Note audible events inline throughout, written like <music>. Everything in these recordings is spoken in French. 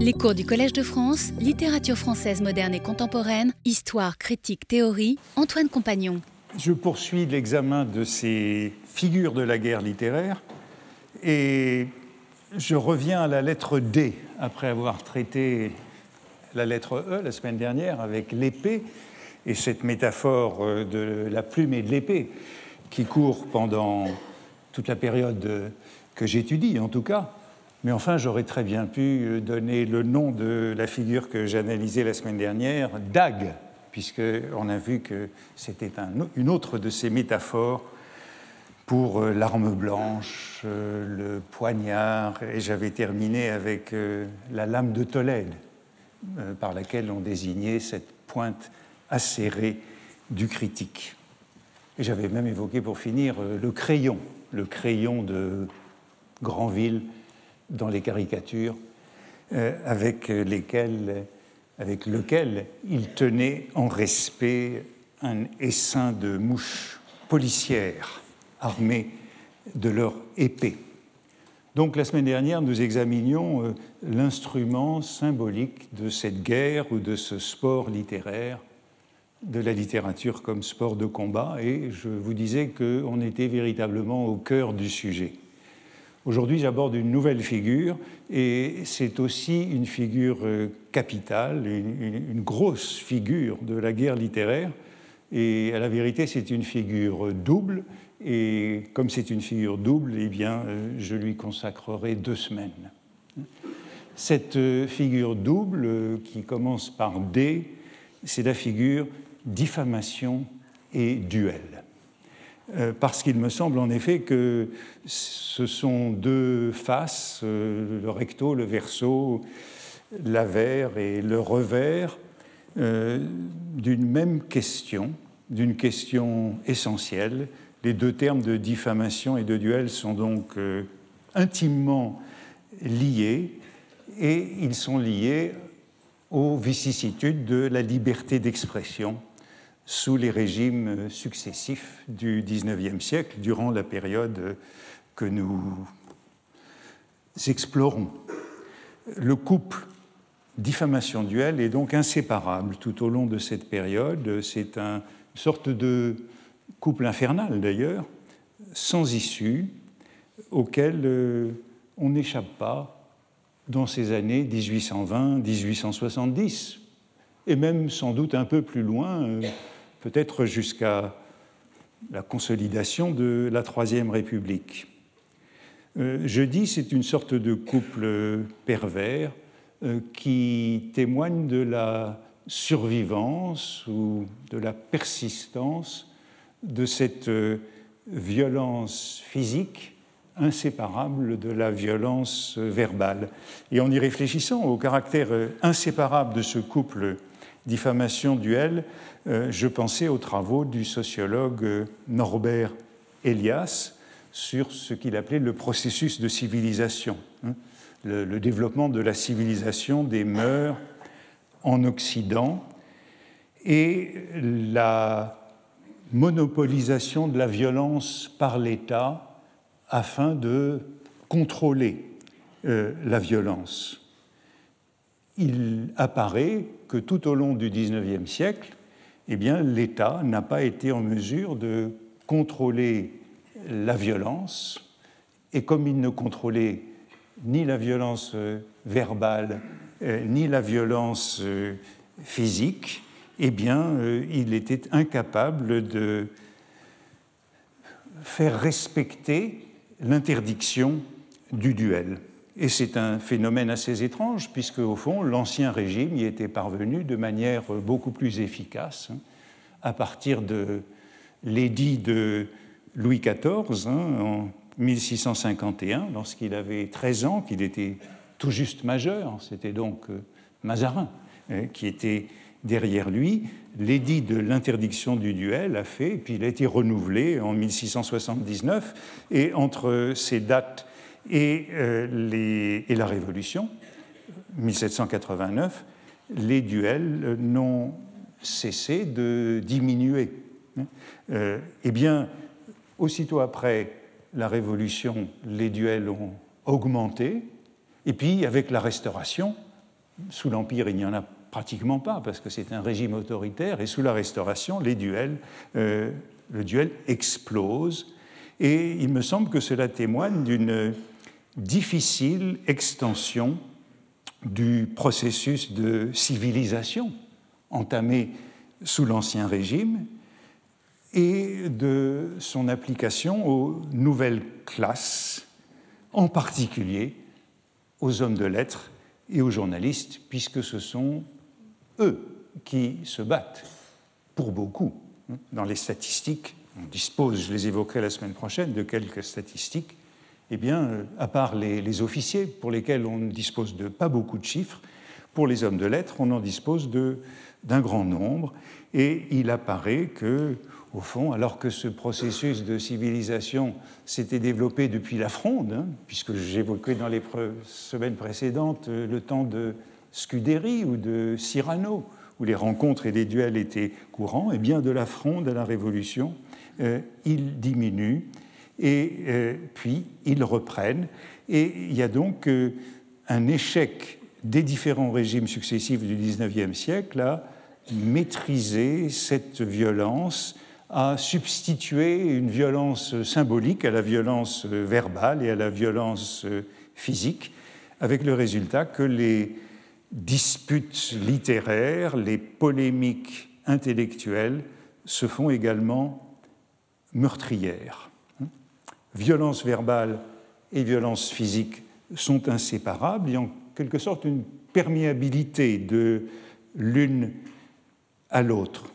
Les cours du Collège de France, littérature française moderne et contemporaine, histoire, critique, théorie, Antoine Compagnon. Je poursuis l'examen de ces figures de la guerre littéraire et je reviens à la lettre D après avoir traité la lettre E la semaine dernière avec l'épée et cette métaphore euh, de la plume et de l'épée qui court pendant toute la période que j'étudie en tout cas. Mais enfin, j'aurais très bien pu donner le nom de la figure que j'analysais la semaine dernière, Dag, puisqu'on a vu que c'était une autre de ces métaphores pour euh, l'arme blanche, euh, le poignard, et j'avais terminé avec euh, la lame de Tolède, par laquelle on désignait cette pointe acérée du critique. J'avais même évoqué pour finir le crayon, le crayon de Granville dans les caricatures euh, avec, lesquelles, avec lequel il tenait en respect un essaim de mouches policières armées de leur épée. Donc la semaine dernière, nous examinions euh, l'instrument symbolique de cette guerre ou de ce sport littéraire, de la littérature comme sport de combat, et je vous disais qu'on était véritablement au cœur du sujet. Aujourd'hui, j'aborde une nouvelle figure et c'est aussi une figure euh, capitale, une, grosse figure de la guerre littéraire. Et à la vérité, c'est une figure double. Et comme c'est une figure double, eh bien, euh, je lui consacrerai deux semaines. Cette euh, figure double, qui commence par D, c'est la figure diffamation et duel. Euh, parce qu'il me semble en effet que ce sont deux faces, euh, le recto, le verso, l'avers et le revers, euh, d'une même question, d'une question essentielle. Les deux termes de diffamation et de duel sont donc intimement liés et ils sont liés aux vicissitudes de la liberté d'expression sous les régimes successifs du XIXe siècle, durant la période que nous explorons. Le couple diffamation-duel est donc inséparable tout au long de cette période. C'est une sorte de couple infernal d'ailleurs, sans issue, auquel euh, on n'échappe pas dans ces années 1820-1870, et même sans doute un peu plus loin, euh, peut-être jusqu'à la consolidation de la Troisième République. Euh, je dis c'est une sorte de couple pervers euh, qui témoigne de la survivance ou de la persistance de cette euh, violence physique inséparable de la violence verbale. Et en y réfléchissant au caractère inséparable de ce couple diffamation-duel, euh, je pensais aux travaux du sociologue euh, Norbert Elias sur ce qu'il appelait le processus de civilisation, hein, le, développement de la civilisation des mœurs en Occident et la monopolisation de la violence par l'État afin de contrôler euh, la violence. Il apparaît que tout au long du XIXe siècle, eh bien, l'État n'a pas été en mesure de contrôler la violence, et comme il ne contrôlait ni la violence euh, verbale, euh, ni la violence euh, physique, eh bien, il était incapable de faire respecter l'interdiction du duel. Et c'est un phénomène assez étrange, puisque au fond, l'Ancien Régime y était parvenu de manière beaucoup plus efficace, hein, à partir de l'édit de Louis XIV hein, en 1651, lorsqu'il avait 13 ans, qu'il était tout juste majeur, c'était donc euh, Mazarin hein, qui était derrière lui. L'édit de l'interdiction du duel a fait, puis il a été renouvelé en 1679, et entre ces dates euh, et, la Révolution, 1789, les duels n'ont cessé de diminuer. Euh, eh bien, aussitôt après la Révolution, les duels ont augmenté, et puis avec la Restauration, Sous l'Empire, il n'y en a pratiquement pas, parce que c'est un régime autoritaire, et sous la Restauration, les duels, euh, le duel explose. Et il me semble que cela témoigne d'une difficile extension du processus de civilisation entamé sous l'Ancien Régime et de son application aux nouvelles classes, en particulier aux hommes de lettres et aux journalistes, puisque ce sont eux qui se battent pour beaucoup. Dans les statistiques, on dispose, je les évoquerai la semaine prochaine, de quelques statistiques. Eh bien, à part les, officiers, pour lesquels on ne dispose de pas beaucoup de chiffres, pour les hommes de lettres, on en dispose d'un grand nombre. Et il apparaît que, au fond, alors que ce processus de civilisation s'était développé depuis la Fronde, hein, puisque j'évoquais dans les semaines précédentes euh, le temps de Scudéry ou de Cyrano, où les rencontres et les duels étaient courants, et eh bien de la Fronde à la Révolution, euh, ils diminuent et euh, puis ils reprennent. Et il y a donc un échec des différents régimes successifs du XIXe siècle à maîtriser cette violence, à substituer une violence symbolique à la violence verbale et à la violence physique, avec le résultat que les disputes littéraires, les polémiques intellectuelles se font également meurtrières. Violence verbale et violence physique sont inséparables. Il y a en quelque sorte une perméabilité de l'une à l'autre.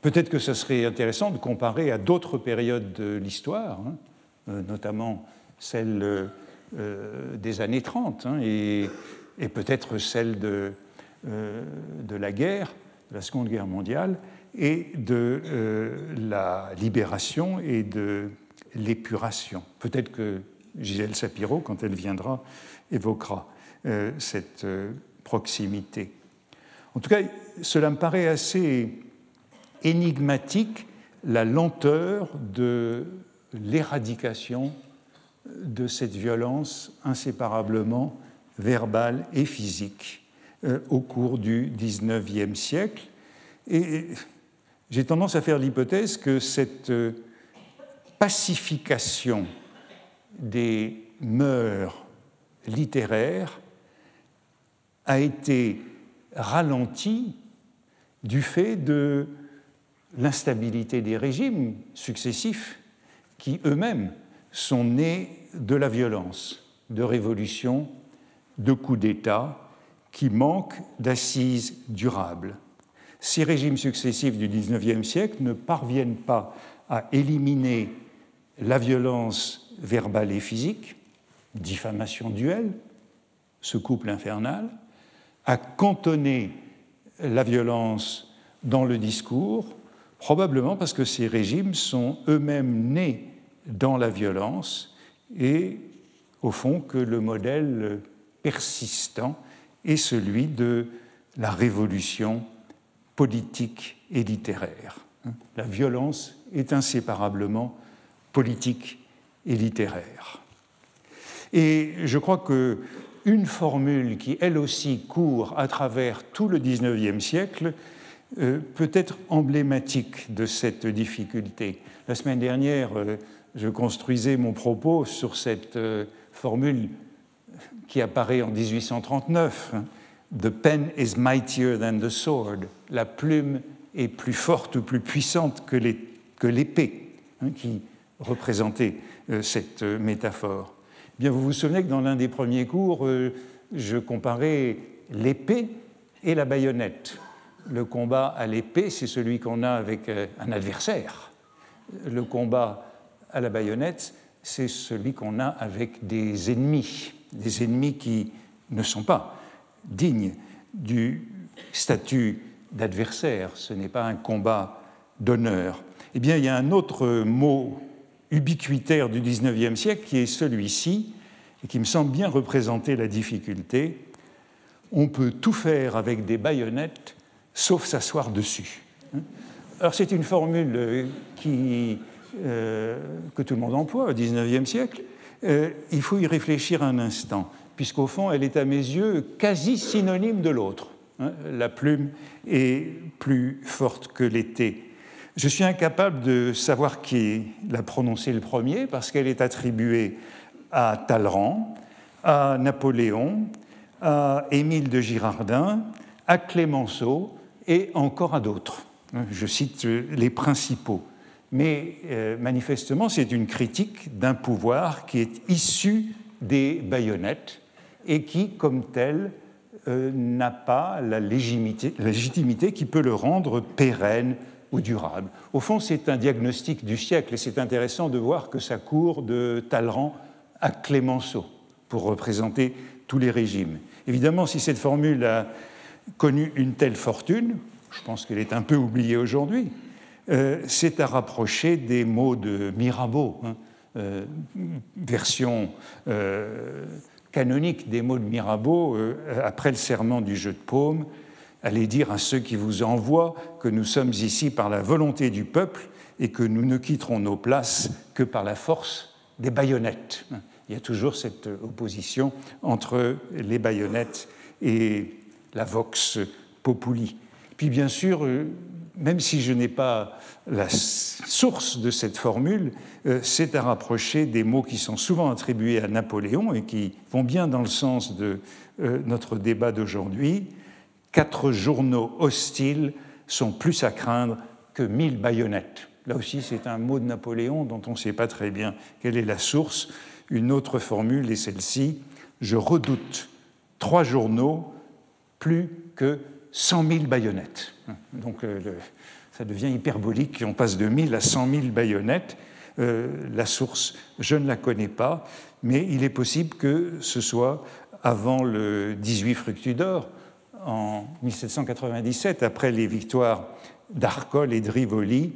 Peut-être que ce serait intéressant de comparer à d'autres périodes de l'histoire, hein, euh, notamment celle euh, des années 30 hein, et, peut-être celle euh, de, la guerre, de la Seconde Guerre mondiale, et de la libération et de l'épuration. Peut-être que Gisèle Sapiro, quand elle viendra, évoquera cette proximité. En tout cas, cela me paraît assez énigmatique, la lenteur de l'éradication de cette violence inséparablement verbale et physique euh, au cours du XIXe siècle. J'ai tendance à faire l'hypothèse que cette euh, pacification des mœurs littéraires a été ralentie du fait de l'instabilité des régimes successifs qui eux-mêmes sont nés de la violence, de révolutions, de coups d'État qui manquent d'assises durables. Ces régimes successifs du XIXe siècle ne parviennent pas à éliminer la violence verbale et physique, diffamation duel, ce couple infernal, à cantonner la violence dans le discours, probablement parce que ces régimes sont eux-mêmes nés dans la violence et, au fond, que le modèle persistant est celui de la révolution politique et littéraire. La violence est inséparablement politique et littéraire. Et je crois que une formule qui, elle aussi, court à travers tout le XIXe siècle, euh, peut être emblématique de cette difficulté. La semaine dernière, euh, je construisais mon propos sur cette euh, formule qui apparaît en 1839. Hein. The pen is mightier than the sword. La plume est plus forte ou plus puissante que l'épée, hein, qui représentait cette métaphore. Bien, vous vous souvenez que dans l'un des premiers cours, euh, je comparais l'épée et la baïonnette. Le combat à l'épée, c'est celui qu'on a avec euh, un adversaire. Le combat à la baïonnette, c'est celui qu'on a avec des ennemis, des ennemis qui ne sont pas dignes du statut d'adversaire. Ce n'est pas un combat d'honneur. Eh bien, il y a un autre mot ubiquitaire du XIXe siècle qui est celui-ci, et qui me semble bien représenter la difficulté. On peut tout faire avec des baïonnettes, sauf s'asseoir dessus. Alors c'est une formule euh, que tout le monde emploie au XIXe siècle. Euh, il faut y réfléchir un instant. Puisqu'au fond, elle est à mes yeux quasi synonyme de l'autre. Hein. La plume est plus forte que l'été. Je suis incapable de savoir qui l'a prononcée le premier, parce qu'elle est attribuée à Talleyrand, à Napoléon, à Émile de Girardin, à Clémenceau et encore à d'autres. Je cite les principaux. Mais euh, manifestement, c'est une critique d'un pouvoir qui est issu des baïonnettes et qui, comme tel, euh, n'a pas la légitimité, qui peut le rendre pérenne ou durable. Au fond, c'est un diagnostic du siècle et c'est intéressant de voir que ça court de Talleyrand à Clémenceau pour représenter tous les régimes. Évidemment, si cette formule a connu une telle fortune, je pense qu'elle est un peu oubliée aujourd'hui, euh, c'est à rapprocher des mots de Mirabeau, hein, euh, version canonique des mots de Mirabeau après le serment du jeu de paume. Allez dire à ceux qui vous envoient que nous sommes ici par la volonté du peuple et que nous ne quitterons nos places que par la force des baïonnettes. Il y a toujours cette opposition entre les baïonnettes et la vox populi. Puis bien sûr, même si je n'ai pas la source de cette formule, euh, c'est à rapprocher des mots qui sont souvent attribués à Napoléon et qui vont bien dans le sens de euh, notre débat d'aujourd'hui. Quatre journaux hostiles sont plus à craindre que mille baïonnettes. Là aussi, c'est un mot de Napoléon dont on ne sait pas très bien quelle est la source. Une autre formule est celle-ci Je redoute trois journaux plus que 100 000 baïonnettes. Donc euh, ça devient hyperbolique, on passe de 1000 à 100 000 baïonnettes. Euh, la source, je ne la connais pas, mais il est possible que ce soit avant le 18 Fructidor, en 1797, après les victoires d'Arcole et de Rivoli,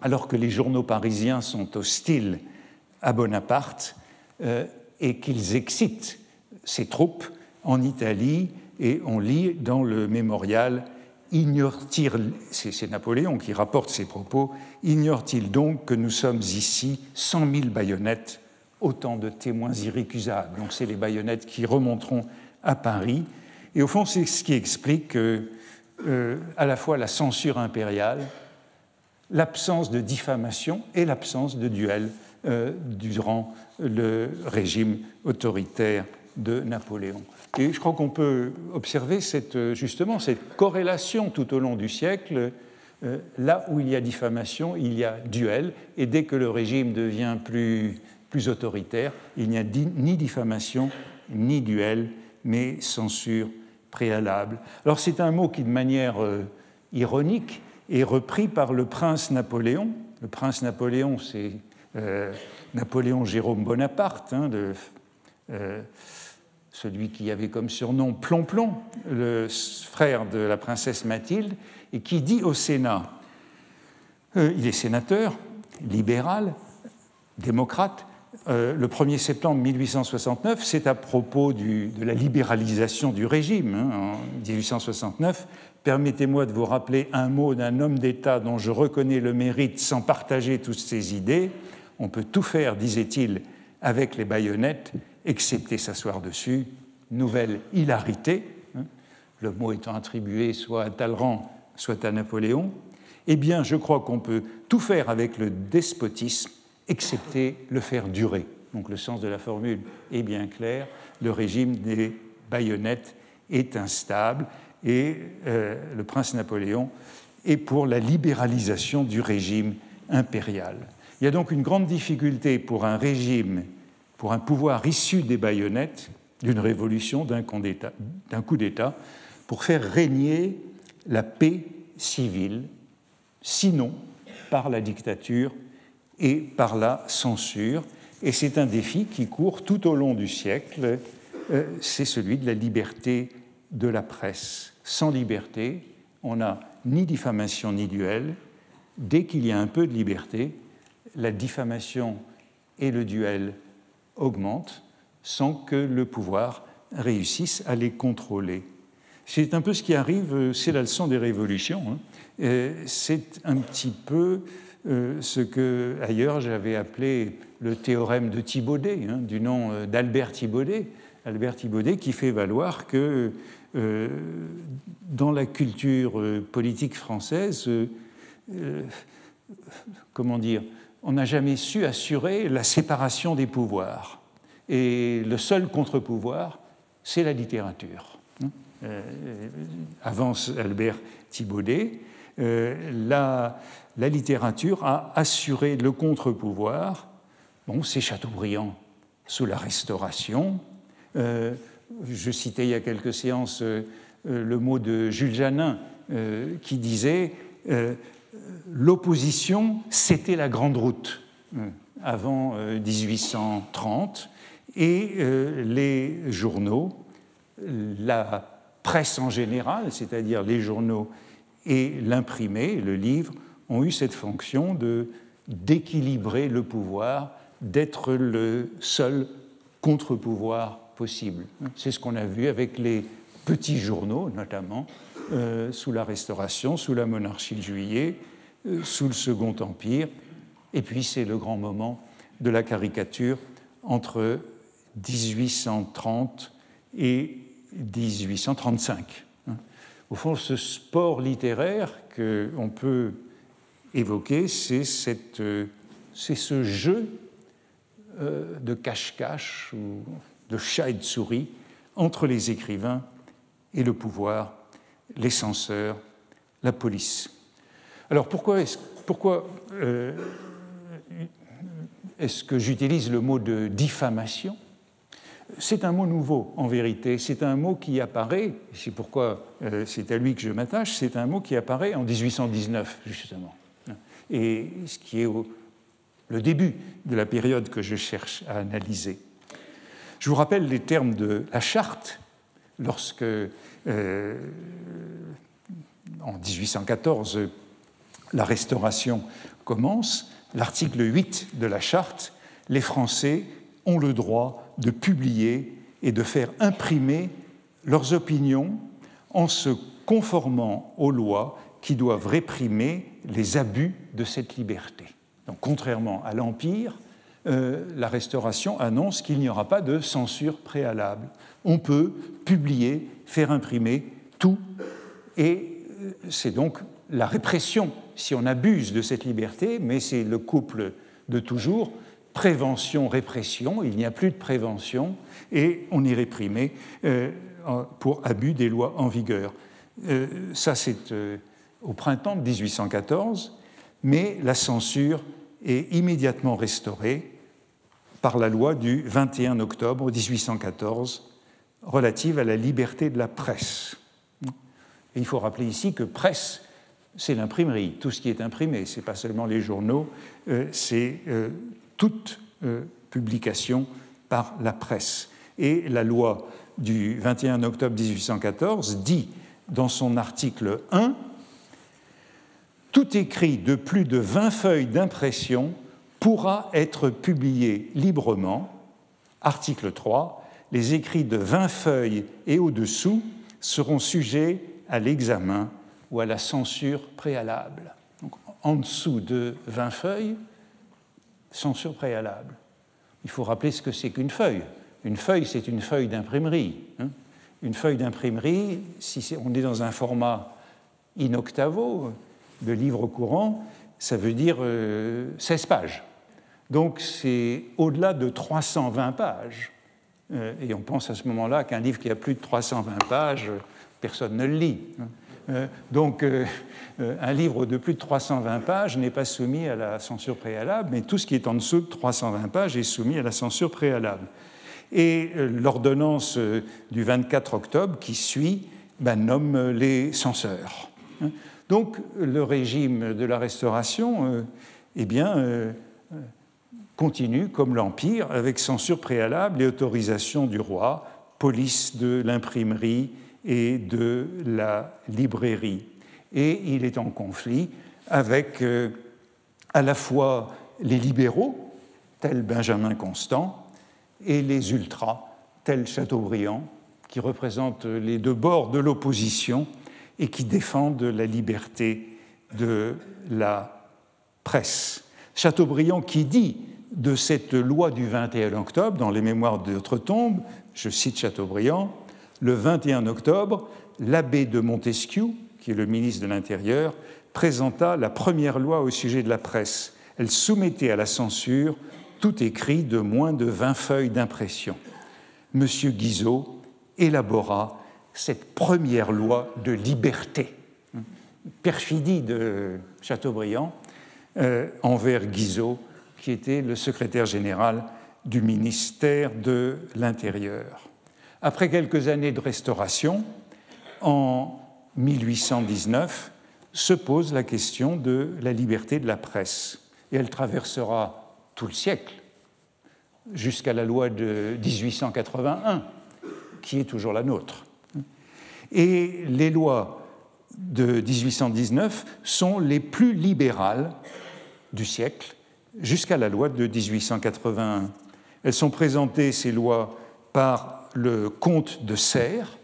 alors que les journaux parisiens sont hostiles à Bonaparte euh, et qu'ils excitent ses troupes en Italie et on lit dans le mémorial Ignore-t-il, c'est Napoléon qui rapporte ces propos, ignore-t-il donc que nous sommes ici cent mille baïonnettes, autant de témoins irrécusables Donc c'est les baïonnettes qui remonteront à Paris. Et au fond, c'est ce qui explique euh, à la fois la censure impériale, l'absence de diffamation et l'absence de duel euh, durant le régime autoritaire de Napoléon. Et je crois qu'on peut observer cette, justement cette corrélation tout au long du siècle. Euh, là où il y a diffamation, il y a duel, et dès que le régime devient plus, plus autoritaire, il n'y a ni diffamation ni duel, mais censure préalable. Alors c'est un mot qui, de manière euh, ironique, est repris par le prince Napoléon. Le prince Napoléon, c'est euh, Napoléon Jérôme Bonaparte, hein, celui qui avait comme surnom Plomplon, le frère de la princesse Mathilde, et qui dit au Sénat, euh, il est sénateur, libéral, démocrate, euh, le 1er septembre 1869, c'est à propos de la libéralisation du régime hein, en 1869. Permettez-moi de vous rappeler un mot d'un homme d'État dont je reconnais le mérite sans partager toutes ses idées. On peut tout faire, disait-il, avec les baïonnettes, excepté s'asseoir dessus. Nouvelle hilarité, hein, le mot étant attribué soit à Talleyrand, soit à Napoléon. Eh bien, je crois qu'on peut tout faire avec le despotisme, excepté le faire durer. Donc le sens de la formule est bien clair. Le régime des baïonnettes est instable et euh, le prince Napoléon est pour la libéralisation du régime impérial. Il y a donc une grande difficulté pour un régime, pour un pouvoir issu des baïonnettes, d'une révolution, d'un coup d'État, pour faire régner la paix civile, sinon par la dictature et par la censure. Et c'est un défi qui court tout au long du siècle, euh, c'est celui de la liberté de la presse. Sans liberté, on n'a ni diffamation ni duel. Dès qu'il y a un peu de liberté, la diffamation et le duel augmentent sans que le pouvoir réussisse à les contrôler. C'est un peu ce qui arrive, euh, c'est la leçon des révolutions. Hein. C'est un petit peu euh, ce que ailleurs j'avais appelé le théorème de Thibaudet, hein, du nom euh, d'Albert Thibaudet, Albert Thibaudet, qui fait valoir que dans la culture politique française, comment dire, on n'a jamais su assurer la séparation des pouvoirs. Et le seul contre-pouvoir, c'est la littérature. Euh, avance Albert Thibaudet, euh, la, la, littérature a assuré le contre-pouvoir. Bon, c'est Chateaubriand sous la Restauration. Euh, je citais il y a quelques séances le mot de Jules Janin qui disait l'opposition, c'était la grande route avant 1830 et les journaux, la presse en général, c'est-à-dire les journaux et l'imprimé, le livre, ont eu cette fonction de d'équilibrer le pouvoir, d'être le seul contre-pouvoir possible. C'est ce qu'on a vu avec les petits journaux, notamment, euh, sous la Restauration, sous la monarchie de Juillet, euh, sous le Second Empire. Et puis c'est le grand moment de la caricature entre 1830 et 1835. Au fond, ce sport littéraire qu'on peut évoquer, c'est ce jeu euh, de cache-cache ou de chat et de souris entre les écrivains et le pouvoir, les censeurs, la police. Alors pourquoi est-ce pourquoi, euh, est-ce que j'utilise le mot de diffamation? C'est un mot nouveau, en vérité. C'est un mot qui apparaît, c'est pourquoi euh, c'est à lui que je m'attache, c'est un mot qui apparaît en 1819, justement. Et ce qui est le début de la période que je cherche à analyser. Je vous rappelle les termes de la charte, lorsque, euh, en 1814, la restauration commence. L'article 8 de la charte, les Français ont le droit de publier et de faire imprimer leurs opinions en se conformant aux lois qui doivent réprimer les abus de cette liberté. Donc, contrairement à l'Empire, euh, la Restauration annonce qu'il n'y aura pas de censure préalable. On peut publier, faire imprimer tout, et euh, c'est donc la répression si on abuse de cette liberté, mais c'est le couple de toujours prévention-répression, il n'y a plus de prévention et on est réprimé euh, pour abus des lois en vigueur. Ça, c'est au printemps de 1814, mais la censure est immédiatement restaurée par la loi du 21 octobre 1814 relative à la liberté de la presse. Il faut rappeler ici que presse, c'est l'imprimerie, tout ce qui est imprimé, ce n'est pas seulement les journaux, c'est toute euh, publication par la presse. Et la loi du 21 octobre 1814 dit dans son article 1 Tout écrit de plus de 20 feuilles d'impression pourra être publié librement. Article 3 Les écrits de 20 feuilles et au-dessous seront sujets à l'examen ou à la censure préalable. en dessous de 20 feuilles, censure préalable. Il faut rappeler ce que c'est qu'une feuille. Une feuille, c'est une feuille d'imprimerie. Hein. une feuille d'imprimerie, si on est dans un format in octavo de livre courant, ça veut dire 16 euh, pages. Donc c'est au-delà de 320 pages. Euh, et on pense à ce moment-là qu'un livre qui a plus de 320 pages, personne ne le lit. Euh, donc, euh, un livre de plus de 320 pages n'est pas soumis à la censure préalable, mais tout ce qui est en dessous de 320 pages est soumis à la censure préalable. Et l'ordonnance du 24 octobre qui suit ben, nomme les censeurs. Hein. Donc, le régime de la Restauration eh bien, continue comme l'Empire, avec censure préalable et autorisation du roi, police de l'imprimerie, et de la librairie. Et il est en conflit avec euh, à la fois les libéraux, tels Benjamin Constant, et les ultras, tels Chateaubriand, qui représentent les deux bords de l'opposition et qui défendent la liberté de la presse. Chateaubriand qui dit de cette loi du 21 octobre, dans les mémoires d'outre-tombe, je cite Chateaubriand, le 21 octobre, l'abbé de Montesquieu, qui est le ministre de l'Intérieur, présenta la première loi au sujet de la presse. Elle soumettait à la censure tout écrit de moins de 20 feuilles d'impression. M. Guizot élabora cette première loi de liberté. Perfidie de Chateaubriand euh, envers Guizot, qui était le secrétaire général du ministère de l'Intérieur. Après quelques années de restauration, en 1819, se pose la question de la liberté de la presse. Et elle traversera tout le siècle, jusqu'à la loi de 1881, qui est toujours la nôtre. Et les lois de 1819 sont les plus libérales du siècle, jusqu'à la loi de 1881. Elles sont présentées, ces lois, par le comte de Serres,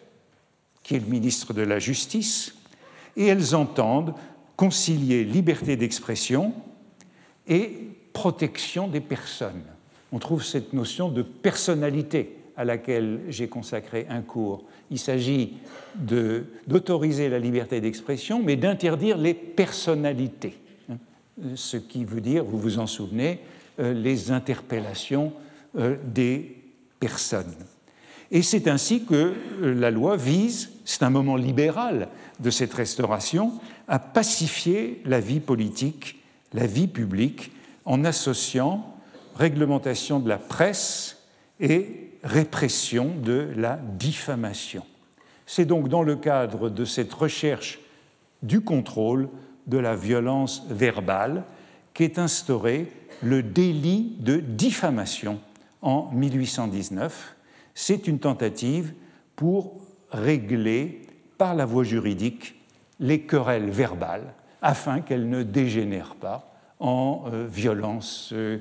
qui est le ministre de la Justice, et elles entendent concilier liberté d'expression et protection des personnes. On trouve cette notion de personnalité à laquelle j'ai consacré un cours. Il s'agit d'autoriser la liberté d'expression, mais d'interdire les personnalités. Ce qui veut dire, vous vous en souvenez, euh, les interpellations euh, des personnes. Et c'est ainsi que euh, la loi vise, c'est un moment libéral de cette restauration, à pacifier la vie politique, la vie publique, en associant réglementation de la presse et répression de la diffamation. C'est donc dans le cadre de cette recherche du contrôle de la violence verbale qu'est instauré le délit de diffamation en 1819. C'est une tentative pour régler par la voie juridique les querelles verbales afin qu'elles ne dégénèrent pas en euh, violence euh,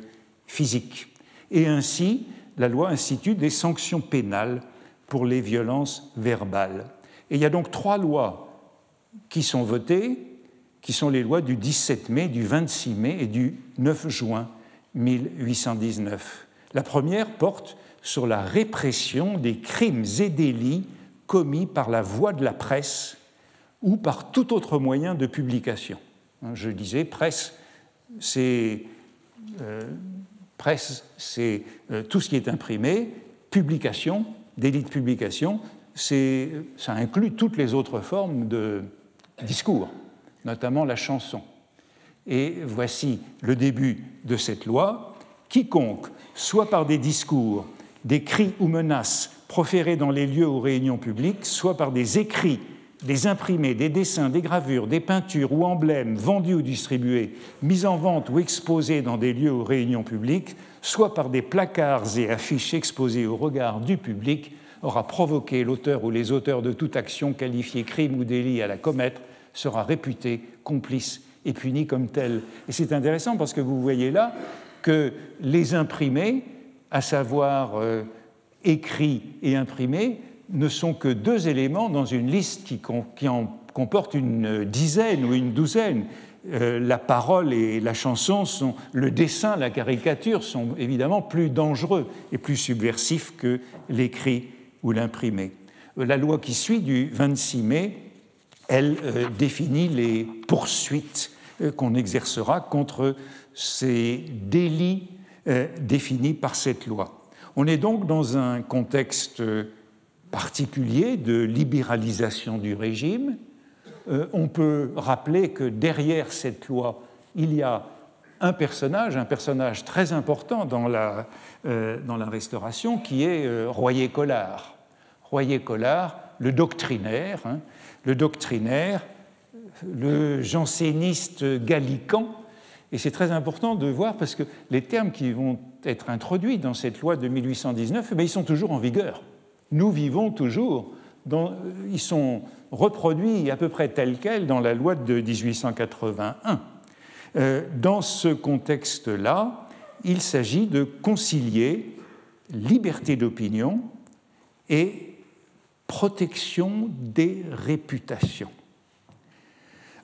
physique. Et ainsi, la loi institue des sanctions pénales pour les violences verbales. Et il y a donc trois lois qui sont votées, qui sont les lois du 17 mai, du 26 mai et du 9 juin 1819. La première porte sur la répression des crimes et délits commis par la voie de la presse ou par tout autre moyen de publication. Je disais, presse c'est euh, presse, c'est euh, tout ce qui est imprimé, publication, délit de publication, ça inclut toutes les autres formes de discours, notamment la chanson. Et voici le début de cette loi. Quiconque, soit par des discours, des cris ou menaces proférés dans les lieux ou réunions publiques, soit par des écrits des imprimés, des dessins, des gravures, des peintures ou emblèmes vendus ou distribués, mis en vente ou exposés dans des lieux ou réunions publiques, soit par des placards et affiches exposés au regard du public, aura provoqué l'auteur ou les auteurs de toute action qualifiée crime ou délit à la commettre, sera réputé complice et puni comme tel. Et c'est intéressant parce que vous voyez là que les imprimés, à savoir euh, écrits et imprimés, ne sont que deux éléments dans une liste qui, en comporte une dizaine ou une douzaine. Euh, la parole et la chanson sont, le dessin, la caricature sont évidemment plus dangereux et plus subversifs que l'écrit ou l'imprimé. Euh, la loi qui suit du 26 mai, elle euh, définit les poursuites qu'on exercera contre ces délits définis par cette loi. On est donc dans un contexte particulier de libéralisation du régime. Euh, on peut rappeler que derrière cette loi, il y a un personnage, un personnage très important dans la, euh, dans Restauration, qui est euh, Royer-Collard. Royer-Collard, le doctrinaire, hein, le doctrinaire, le janséniste gallican. Et c'est très important de voir parce que les termes qui vont être introduits dans cette loi de 1819, eh ils sont toujours en vigueur nous vivons toujours, dans, ils sont reproduits à peu près tels quels dans la loi de 1881. Euh, dans ce contexte-là, il s'agit de concilier liberté d'opinion et protection des réputations.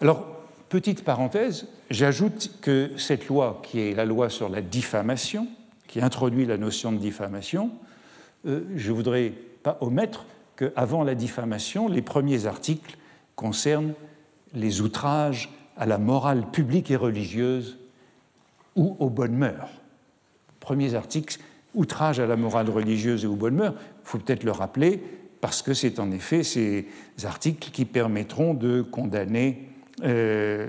Alors, petite parenthèse, j'ajoute que cette loi, qui est la loi sur la diffamation, qui introduit la notion de diffamation, je ne voudrais pas omettre qu'avant la diffamation, les premiers articles concernent les outrages à la morale publique et religieuse ou aux bonnes mœurs. Premiers articles, outrage à la morale religieuse et aux bonnes mœurs, il faut peut-être le rappeler, parce que c'est en effet ces articles qui permettront de condamner euh,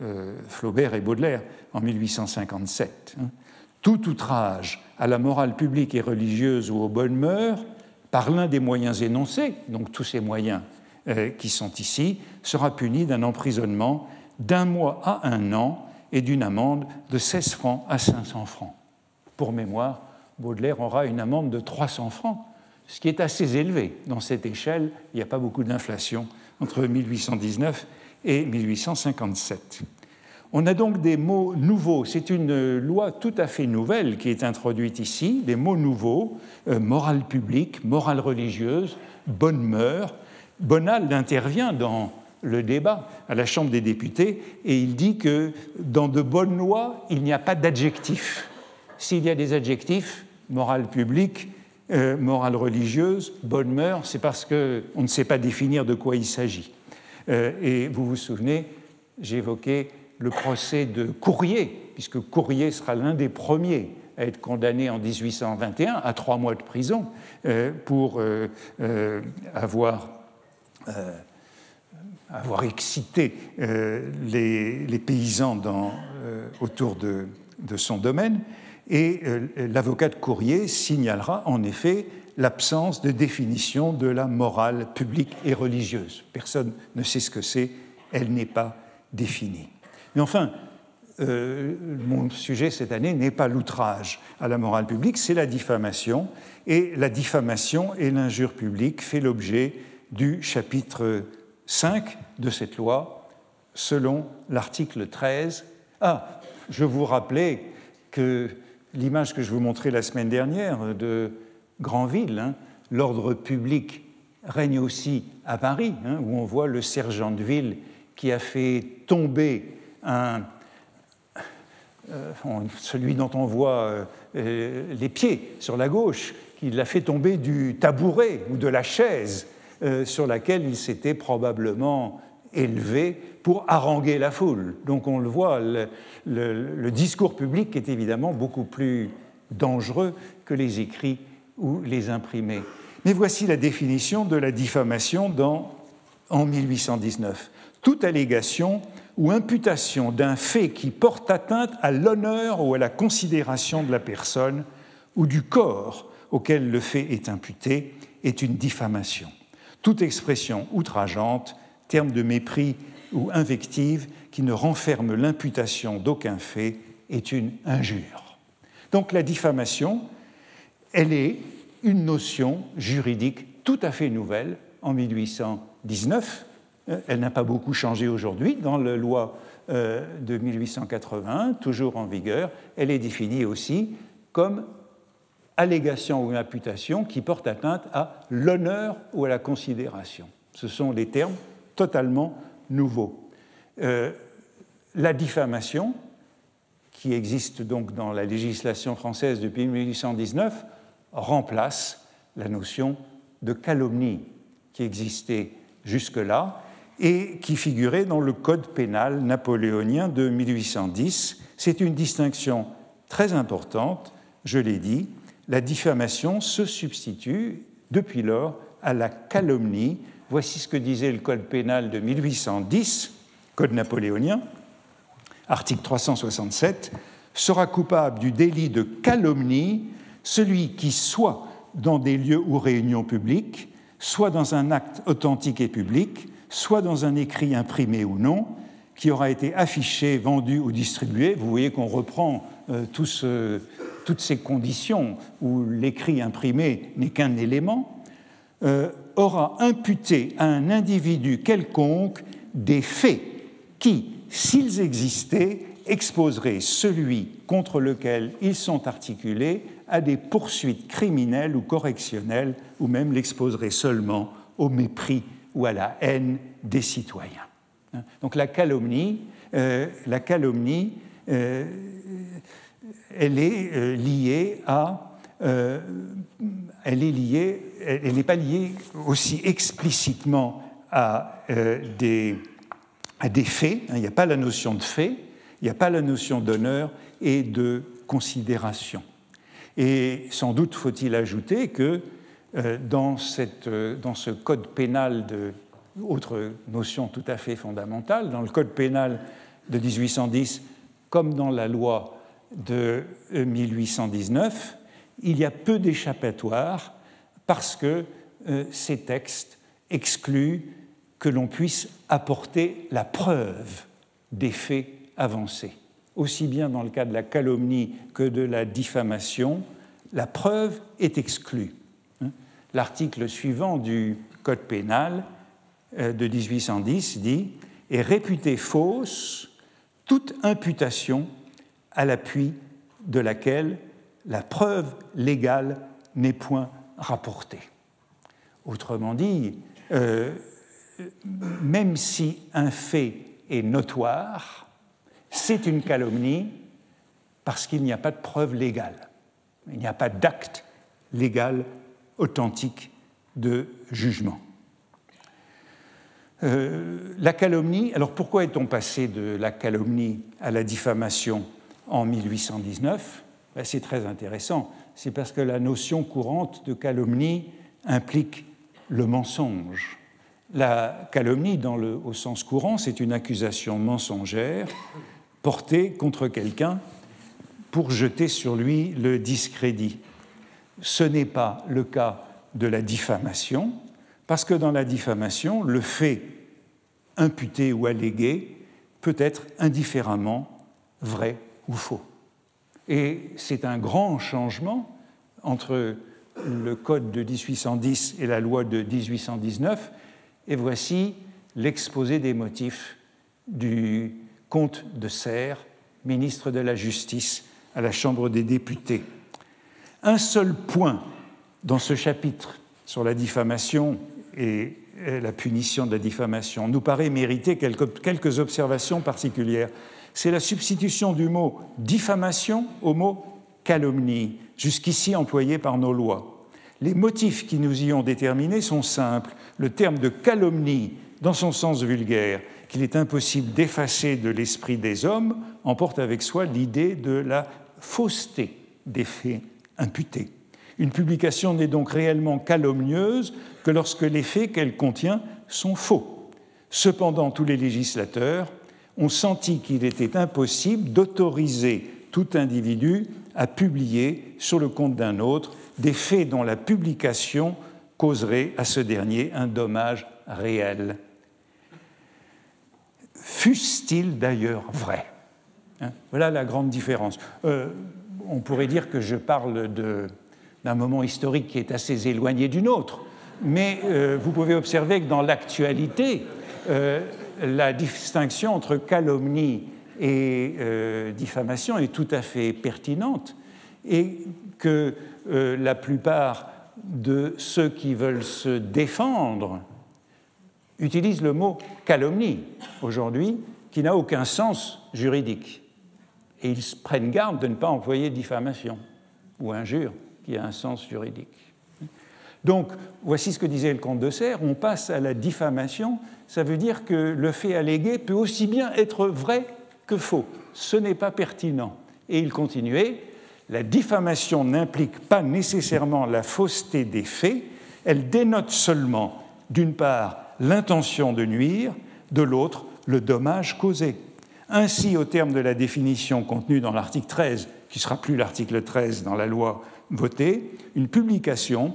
euh, Flaubert et Baudelaire en 1857. Hein. Tout outrage à la morale publique et religieuse ou aux bonnes mœurs, par l'un des moyens énoncés, donc tous ces moyens euh, qui sont ici, sera puni d'un emprisonnement d'un mois à un an et d'une amende de 16 francs à 500 francs. Pour mémoire, Baudelaire aura une amende de 300 francs, ce qui est assez élevé. Dans cette échelle, il n'y a pas beaucoup d'inflation entre 1819 et 1857. On a donc des mots nouveaux. C'est une loi tout à fait nouvelle qui est introduite ici, des mots nouveaux, euh, morale publique, morale religieuse, bonne mœurs. Bonald intervient dans le débat à la Chambre des députés et il dit que dans de bonnes lois, il n'y a pas d'adjectifs. S'il y a des adjectifs, morale publique, euh, morale religieuse, bonne mœurs, c'est parce qu'on ne sait pas définir de quoi il s'agit. Euh, et vous vous souvenez, évoqué le procès de Courrier, puisque Courrier sera l'un des premiers à être condamné en 1821 à trois mois de prison euh, pour avoir excité les, paysans autour de, son domaine. Et euh, l'avocat de Courrier signalera en effet l'absence de définition de la morale publique et religieuse. Personne ne sait ce que c'est, elle n'est pas définie. Mais enfin, mon sujet cette année n'est pas l'outrage à la morale publique, c'est la diffamation. Et la diffamation et l'injure publique fait l'objet du chapitre 5 de cette loi selon l'article 13. Ah, je vous rappelais que l'image que je vous montrais la semaine dernière de Granville, hein, l'ordre public règne aussi à Paris, hein, où on voit le sergent de ville qui a fait tomber euh, celui dont on voit euh, les pieds sur la gauche, qui l'a fait tomber du tabouret ou de la chaise euh, sur laquelle il s'était probablement élevé pour haranguer la foule. Donc on le voit, le, discours public est évidemment beaucoup plus dangereux que les écrits ou les imprimés. Mais voici la définition de la diffamation dans, en 1819. Toute allégation ou imputation d'un fait qui porte atteinte à l'honneur ou à la considération de la personne ou du corps auquel le fait est imputé est une diffamation toute expression outrageante, terme de mépris ou invective qui ne renferme l'imputation d'aucun fait est une injure. Donc la diffamation, elle est une notion juridique tout à fait nouvelle en 1819. Euh, elle n'a pas beaucoup changé aujourd'hui. Dans la loi euh, de 1880, toujours en vigueur, elle est définie aussi comme allégation ou imputation qui porte atteinte à l'honneur ou à la considération. Ce sont des termes totalement nouveaux. Euh, la diffamation, qui existe donc dans la législation française depuis 1819, remplace la notion de calomnie qui existait jusque-là et qui figurait dans le Code pénal napoléonien de 1810. C'est une distinction très importante, je l'ai dit, la diffamation se substitue depuis lors à la calomnie. Voici ce que disait le Code pénal de 1810, Code napoléonien, article 367, sera coupable du délit de calomnie celui qui, soit dans des lieux ou réunions publiques, soit dans un acte authentique et public, soit dans un écrit imprimé ou non, qui aura été affiché, vendu ou distribué. Vous voyez qu'on reprend euh, toutes ces conditions où l'écrit imprimé n'est qu'un élément, euh, aura imputé à un individu quelconque des faits qui, s'ils existaient, exposeraient celui contre lequel ils sont articulés à des poursuites criminelles ou correctionnelles, ou même l'exposeraient seulement au mépris ou à la haine des citoyens. Donc la calomnie, euh, euh, elle est euh, liée à elle est liée, elle n'est pas liée aussi explicitement à, des, à des faits. Hein. il n'y a pas la notion de fait, il n'y a pas la notion d'honneur et de considération. Et sans doute faut-il ajouter que dans, cette, dans, ce code pénal de autre notion tout à fait fondamentale, dans le code pénal de 1810 comme dans la loi de 1819, il y a peu d'échappatoires parce que euh, ces textes excluent que l'on puisse apporter la preuve des faits avancés. Aussi bien dans le cas de la calomnie que de la diffamation, la preuve est exclue. Hein. L'article suivant du Code pénal euh, de 1810 dit est réputée fausse toute imputation à l'appui de laquelle la preuve légale n'est point rapportée. Autrement dit, euh, même si un fait est notoire, c'est une calomnie parce qu'il n'y a pas de preuve légale. Il n'y a pas d'acte légal authentique de jugement. Euh, la calomnie, alors pourquoi est-on passé de la calomnie à la diffamation en 1819 ben, C'est très intéressant. C'est parce que la notion courante de calomnie implique le mensonge. La calomnie, au sens courant, c'est une accusation mensongère portée contre quelqu'un pour jeter sur lui le discrédit. Ce n'est pas le cas de la diffamation, parce que dans la diffamation, le fait imputé ou allégué peut être indifféremment vrai ou faux. Et c'est un grand changement entre le code de 1810 et la loi de 1819. Et voici l'exposé des motifs du comte de Serres, ministre de la Justice à la Chambre des députés. Un seul point dans ce chapitre sur la diffamation et la punition de la diffamation nous paraît mériter quelques, observations particulières. C'est la substitution du mot diffamation au mot calomnie, jusqu'ici employé par nos lois. Les motifs qui nous y ont déterminés sont simples. Le terme de calomnie, dans son sens vulgaire, qu'il est impossible d'effacer de l'esprit des hommes, emporte avec soi l'idée de la fausseté des faits imputés. Une publication n'est donc réellement calomnieuse que lorsque les faits qu'elle contient sont faux. Cependant, tous les législateurs ont senti qu'il était impossible d'autoriser tout individu à publier sur le compte d'un autre des faits dont la publication causerait à ce dernier un dommage réel. Fût-il d'ailleurs vrai hein, Voilà la grande différence. Euh, on pourrait dire que je parle d'un moment historique qui est assez éloigné du nôtre. Mais euh, vous pouvez observer que dans l'actualité, euh, la distinction entre calomnie et euh, diffamation est tout à fait pertinente et que la plupart de ceux qui veulent se défendre utilisent le mot calomnie aujourd'hui, qui n'a aucun sens juridique. Et ils prennent garde de ne pas employer diffamation ou injure qui a un sens juridique. Donc, voici ce que disait le comte de Serres, on passe à la diffamation, ça veut dire que le fait allégué peut aussi bien être vrai que faux. Ce n'est pas pertinent. Et il continuait, la diffamation n'implique pas nécessairement la fausseté des faits, elle dénote seulement, d'une part, l'intention de nuire, de l'autre, le dommage causé. Ainsi, au terme de la définition contenue dans l'article 13, qui sera plus l'article 13 dans la loi voté une publication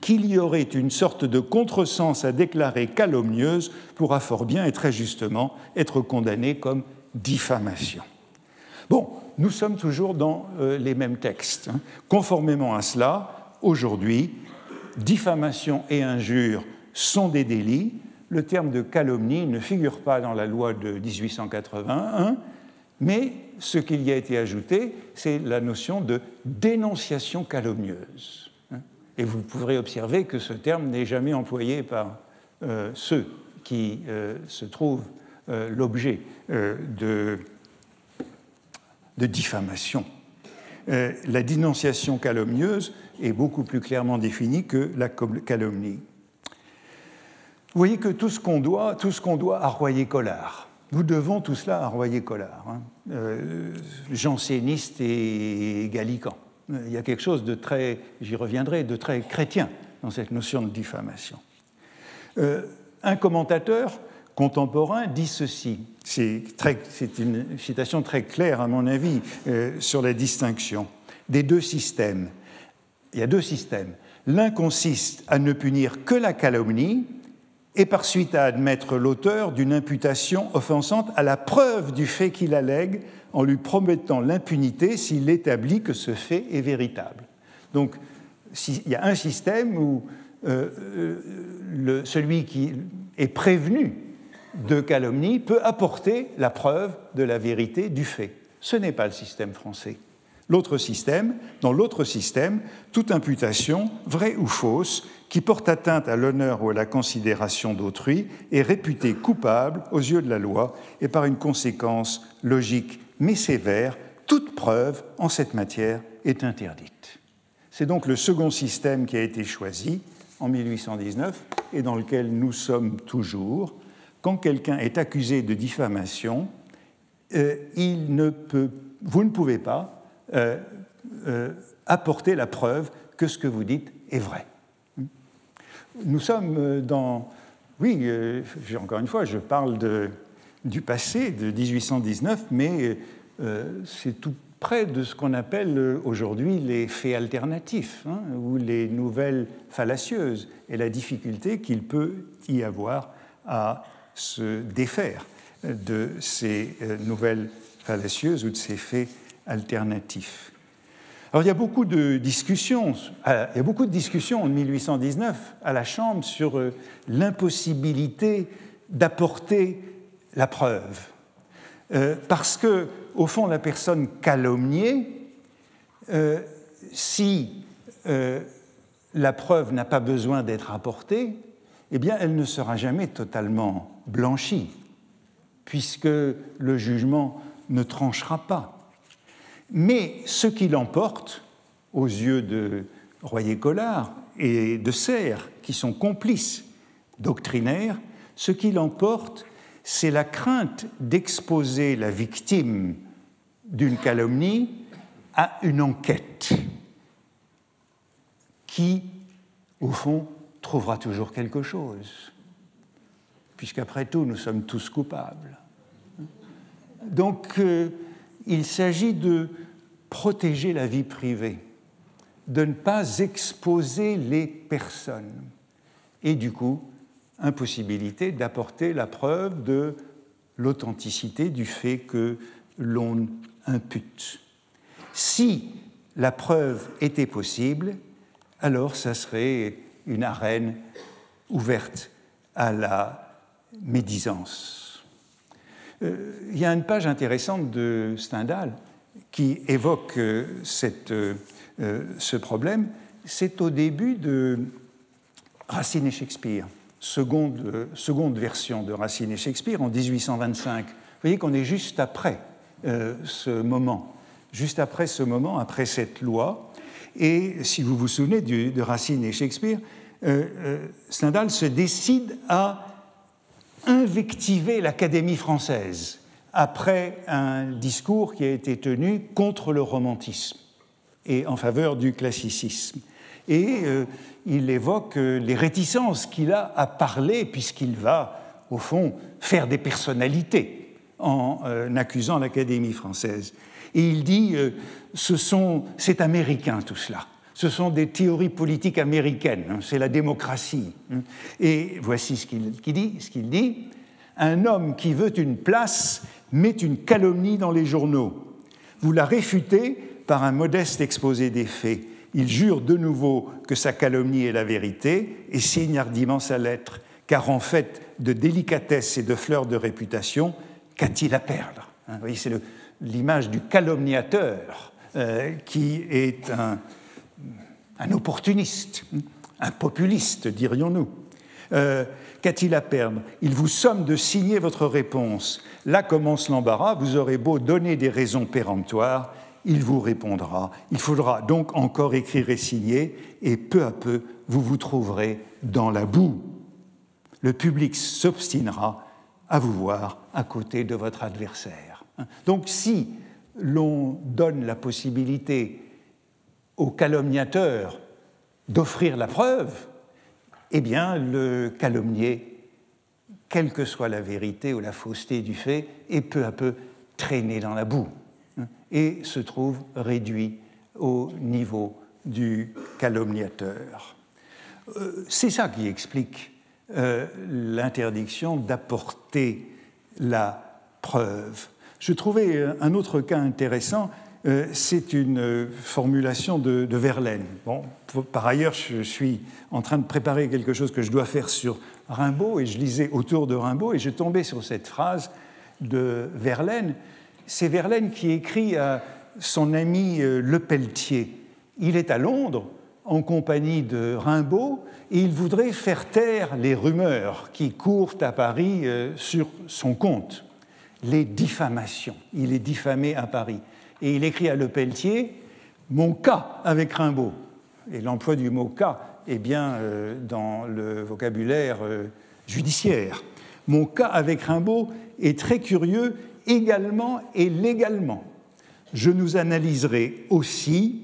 qu'il y aurait une sorte de contresens à déclarer calomnieuse pourra fort bien et très justement être condamné comme diffamation. Bon, nous sommes toujours dans euh, les mêmes textes. Hein. Conformément à cela, aujourd'hui, diffamation et injure sont des délits. Le terme de calomnie ne figure pas dans la loi de 1881, mais ce qu'il y a été ajouté, c'est la notion de dénonciation calomnieuse. Et vous pourrez observer que ce terme n'est jamais employé par euh, ceux qui euh, se trouvent euh, l'objet de, de, diffamation. la dénonciation calomnieuse est beaucoup plus clairement définie que la calomnie. Vous voyez que tout ce qu'on doit, tout ce qu'on doit à Royer-Collard, nous devons tout cela à Royer-Collard, hein. janséniste et gallican. Il y a quelque chose de très, j'y reviendrai, de très chrétien dans cette notion de diffamation. Euh, un commentateur contemporain dit ceci. C'est une citation très claire, à mon avis, euh, sur la distinction des deux systèmes. Il y a deux systèmes. L'un consiste à ne punir que la calomnie et par suite à admettre l'auteur d'une imputation offensante à la preuve du fait qu'il allègue en lui promettant l'impunité s'il établit que ce fait est véritable. Donc, il y a un système où euh, euh, celui qui est prévenu de calomnie peut apporter la preuve de la vérité du fait. Ce n'est pas le système français. L'autre système, dans l'autre système, toute imputation, vraie ou fausse, qui porte atteinte à l'honneur ou à la considération d'autrui est réputée coupable aux yeux de la loi et par une conséquence logique mais sévère, toute preuve en cette matière est interdite. C'est donc le second système qui a été choisi en 1819 et dans lequel nous sommes toujours, quand quelqu'un est accusé de diffamation, euh, il ne peut, vous ne pouvez pas euh, euh, apporter la preuve que ce que vous dites est vrai. Nous sommes dans... Oui, encore une fois, je parle du passé, de 1819, mais c'est tout près de ce qu'on appelle aujourd'hui les faits alternatifs hein, ou les nouvelles fallacieuses et la difficulté qu'il peut y avoir à se défaire de ces euh, nouvelles fallacieuses ou de ces faits Alors il y a beaucoup de discussions, euh, il y a beaucoup de discussions en 1819 à la Chambre sur euh, l'impossibilité d'apporter la preuve, parce que au fond la personne calomniée, si la preuve n'a pas besoin d'être apportée, eh bien, elle ne sera jamais totalement blanchie, puisque le jugement ne tranchera pas. Mais ce qui l'emporte, aux yeux de Royer-Collard et de Serres, qui sont complices doctrinaires, ce qui l'emporte, c'est la crainte d'exposer la victime d'une calomnie à une enquête qui, au fond, trouvera toujours quelque chose, puisqu'après tout, nous sommes tous coupables. Donc, euh, il s'agit de protéger la vie privée, de ne pas exposer les personnes, et du coup, impossibilité d'apporter la preuve de l'authenticité du fait que l'on impute. Si la preuve était possible, alors ça serait une arène ouverte à la médisance. Euh, il y a une page intéressante de Stendhal qui évoque euh, cette, euh, ce problème. C'est au début de Racine et Shakespeare, seconde, seconde version de Racine et Shakespeare en 1825. Vous voyez qu'on est juste après ce moment, juste après ce moment, après cette loi. Et si vous vous souvenez de Racine et Shakespeare, Stendhal se décide à invectiver l'Académie française après un discours qui a été tenu contre le romantisme et en faveur du classicisme. Et euh, il évoque les réticences qu'il a à parler, puisqu'il va, au fond, faire des personnalités en accusant l'Académie française. Et il dit, ce sont, c'est américain tout cela ce sont des théories politiques américaines, hein, c'est la démocratie. Hein. Et voici ce qu'il dit, ce qu'il dit. Un homme qui veut une place met une calomnie dans les journaux. Vous la réfutez par un modeste exposé des faits. Il jure de nouveau que sa calomnie est la vérité et signe hardiment sa lettre, car en fait de délicatesse et de fleurs de réputation, qu'a-t-il à perdre hein, c'est l'image du calomniateur euh, qui est un, un opportuniste, un populiste, dirions-nous. Euh, qu'a-t-il à perdre? Il vous somme de signer votre réponse. Là commence l'embarras, vous aurez beau donner des raisons péremptoires, il vous répondra. Il faudra donc encore écrire et signer, et peu à peu, vous vous trouverez dans la boue. Le public s'obstinera à vous voir à côté de votre adversaire. Donc si l'on donne la possibilité au calomniateur d'offrir la preuve, eh bien le calomnié, quelle que soit la vérité ou la fausseté du fait, est peu à peu traîné dans la boue et se trouve réduit au niveau du calomniateur. Euh, c'est ça qui explique euh, l'interdiction d'apporter la preuve. Je trouvais euh, un autre cas intéressant, c'est une formulation de, Verlaine. Bon, par ailleurs, je suis en train de préparer quelque chose que je dois faire sur Rimbaud, et je lisais autour de Rimbaud, et je tombais sur cette phrase de Verlaine c'est Verlaine qui écrit à son ami euh, Le Pelletier. Il est à Londres en compagnie de Rimbaud et il voudrait faire taire les rumeurs qui courent à Paris euh, sur son compte, les diffamations. Il est diffamé à Paris. Et il écrit à Le Pelletier Mon cas avec Rimbaud. Et l'emploi du mot cas est bien euh, dans le vocabulaire judiciaire. Mon cas avec Rimbaud est très curieux également et légalement. Je nous analyserai aussi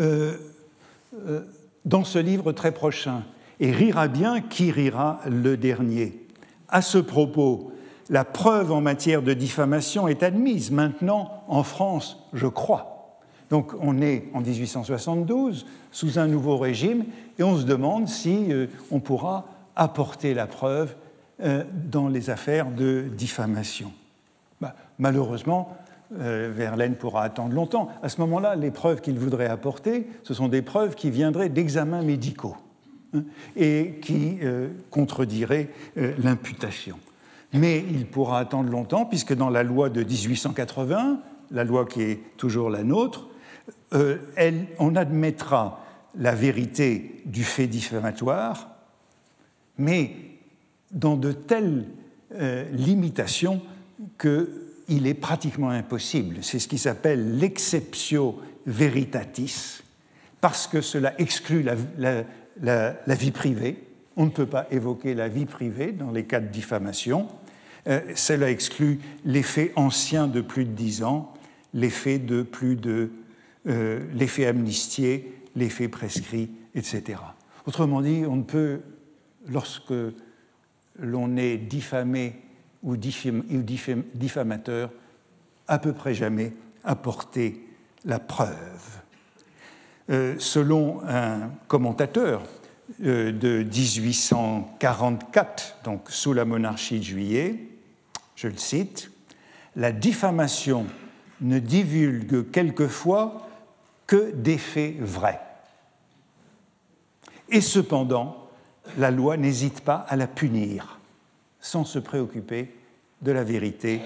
euh, euh, dans ce livre très prochain, et rira bien qui rira le dernier. À ce propos, la preuve en matière de diffamation est admise maintenant en France, je crois. Donc on est en 1872 sous un nouveau régime et on se demande si euh, on pourra apporter la preuve dans les affaires de diffamation. Bah, malheureusement, euh, Verlaine pourra attendre longtemps. À ce moment-là, les preuves qu'il voudrait apporter, ce sont des preuves qui viendraient d'examens médicaux hein, et qui euh, contrediraient euh, l'imputation. Mais il pourra attendre longtemps, puisque dans la loi de 1880, la loi qui est toujours la nôtre, on admettra la vérité du fait diffamatoire, mais dans de telles limitations qu'il est pratiquement impossible. C'est ce qui s'appelle l'exceptio veritatis, parce que cela exclut la, vie privée. On ne peut pas évoquer la vie privée dans les cas de diffamation. Euh, cela exclut les faits anciens de plus de dix ans, les faits de plus de euh, amnistiés, les faits prescrits, etc. Autrement dit, on ne peut, lorsque l'on est diffamé ou diffamateur à peu près jamais apporter la preuve. Euh, selon un commentateur de 1844, donc sous la monarchie de Juillet, je le cite, La diffamation ne divulgue quelquefois que des faits vrais. Et cependant, la loi n'hésite pas à la punir sans se préoccuper de la vérité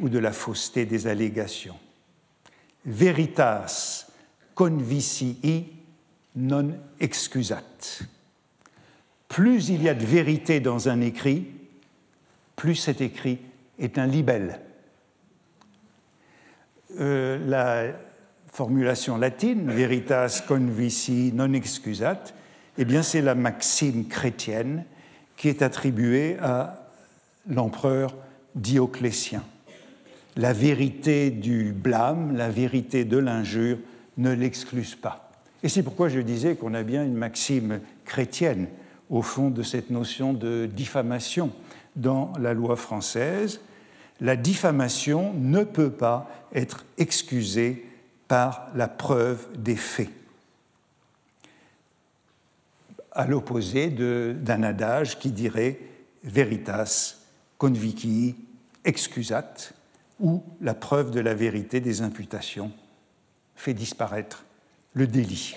ou de la fausseté des allégations. Veritas convicii non excusat. Plus il y a de vérité dans un écrit, plus cet écrit est un libelle. Euh, la formulation latine, veritas convici non excusat, eh bien c'est la maxime chrétienne qui est attribuée à l'empereur Dioclétien. La vérité du blâme, la vérité de l'injure ne l'exclusent pas. Et c'est pourquoi je disais qu'on a bien une maxime chrétienne au fond de cette notion de diffamation dans la loi française. La diffamation ne peut pas être excusée par la preuve des faits. À l'opposé d'un adage qui dirait veritas convici excusat, ou la preuve de la vérité des imputations fait disparaître le délit.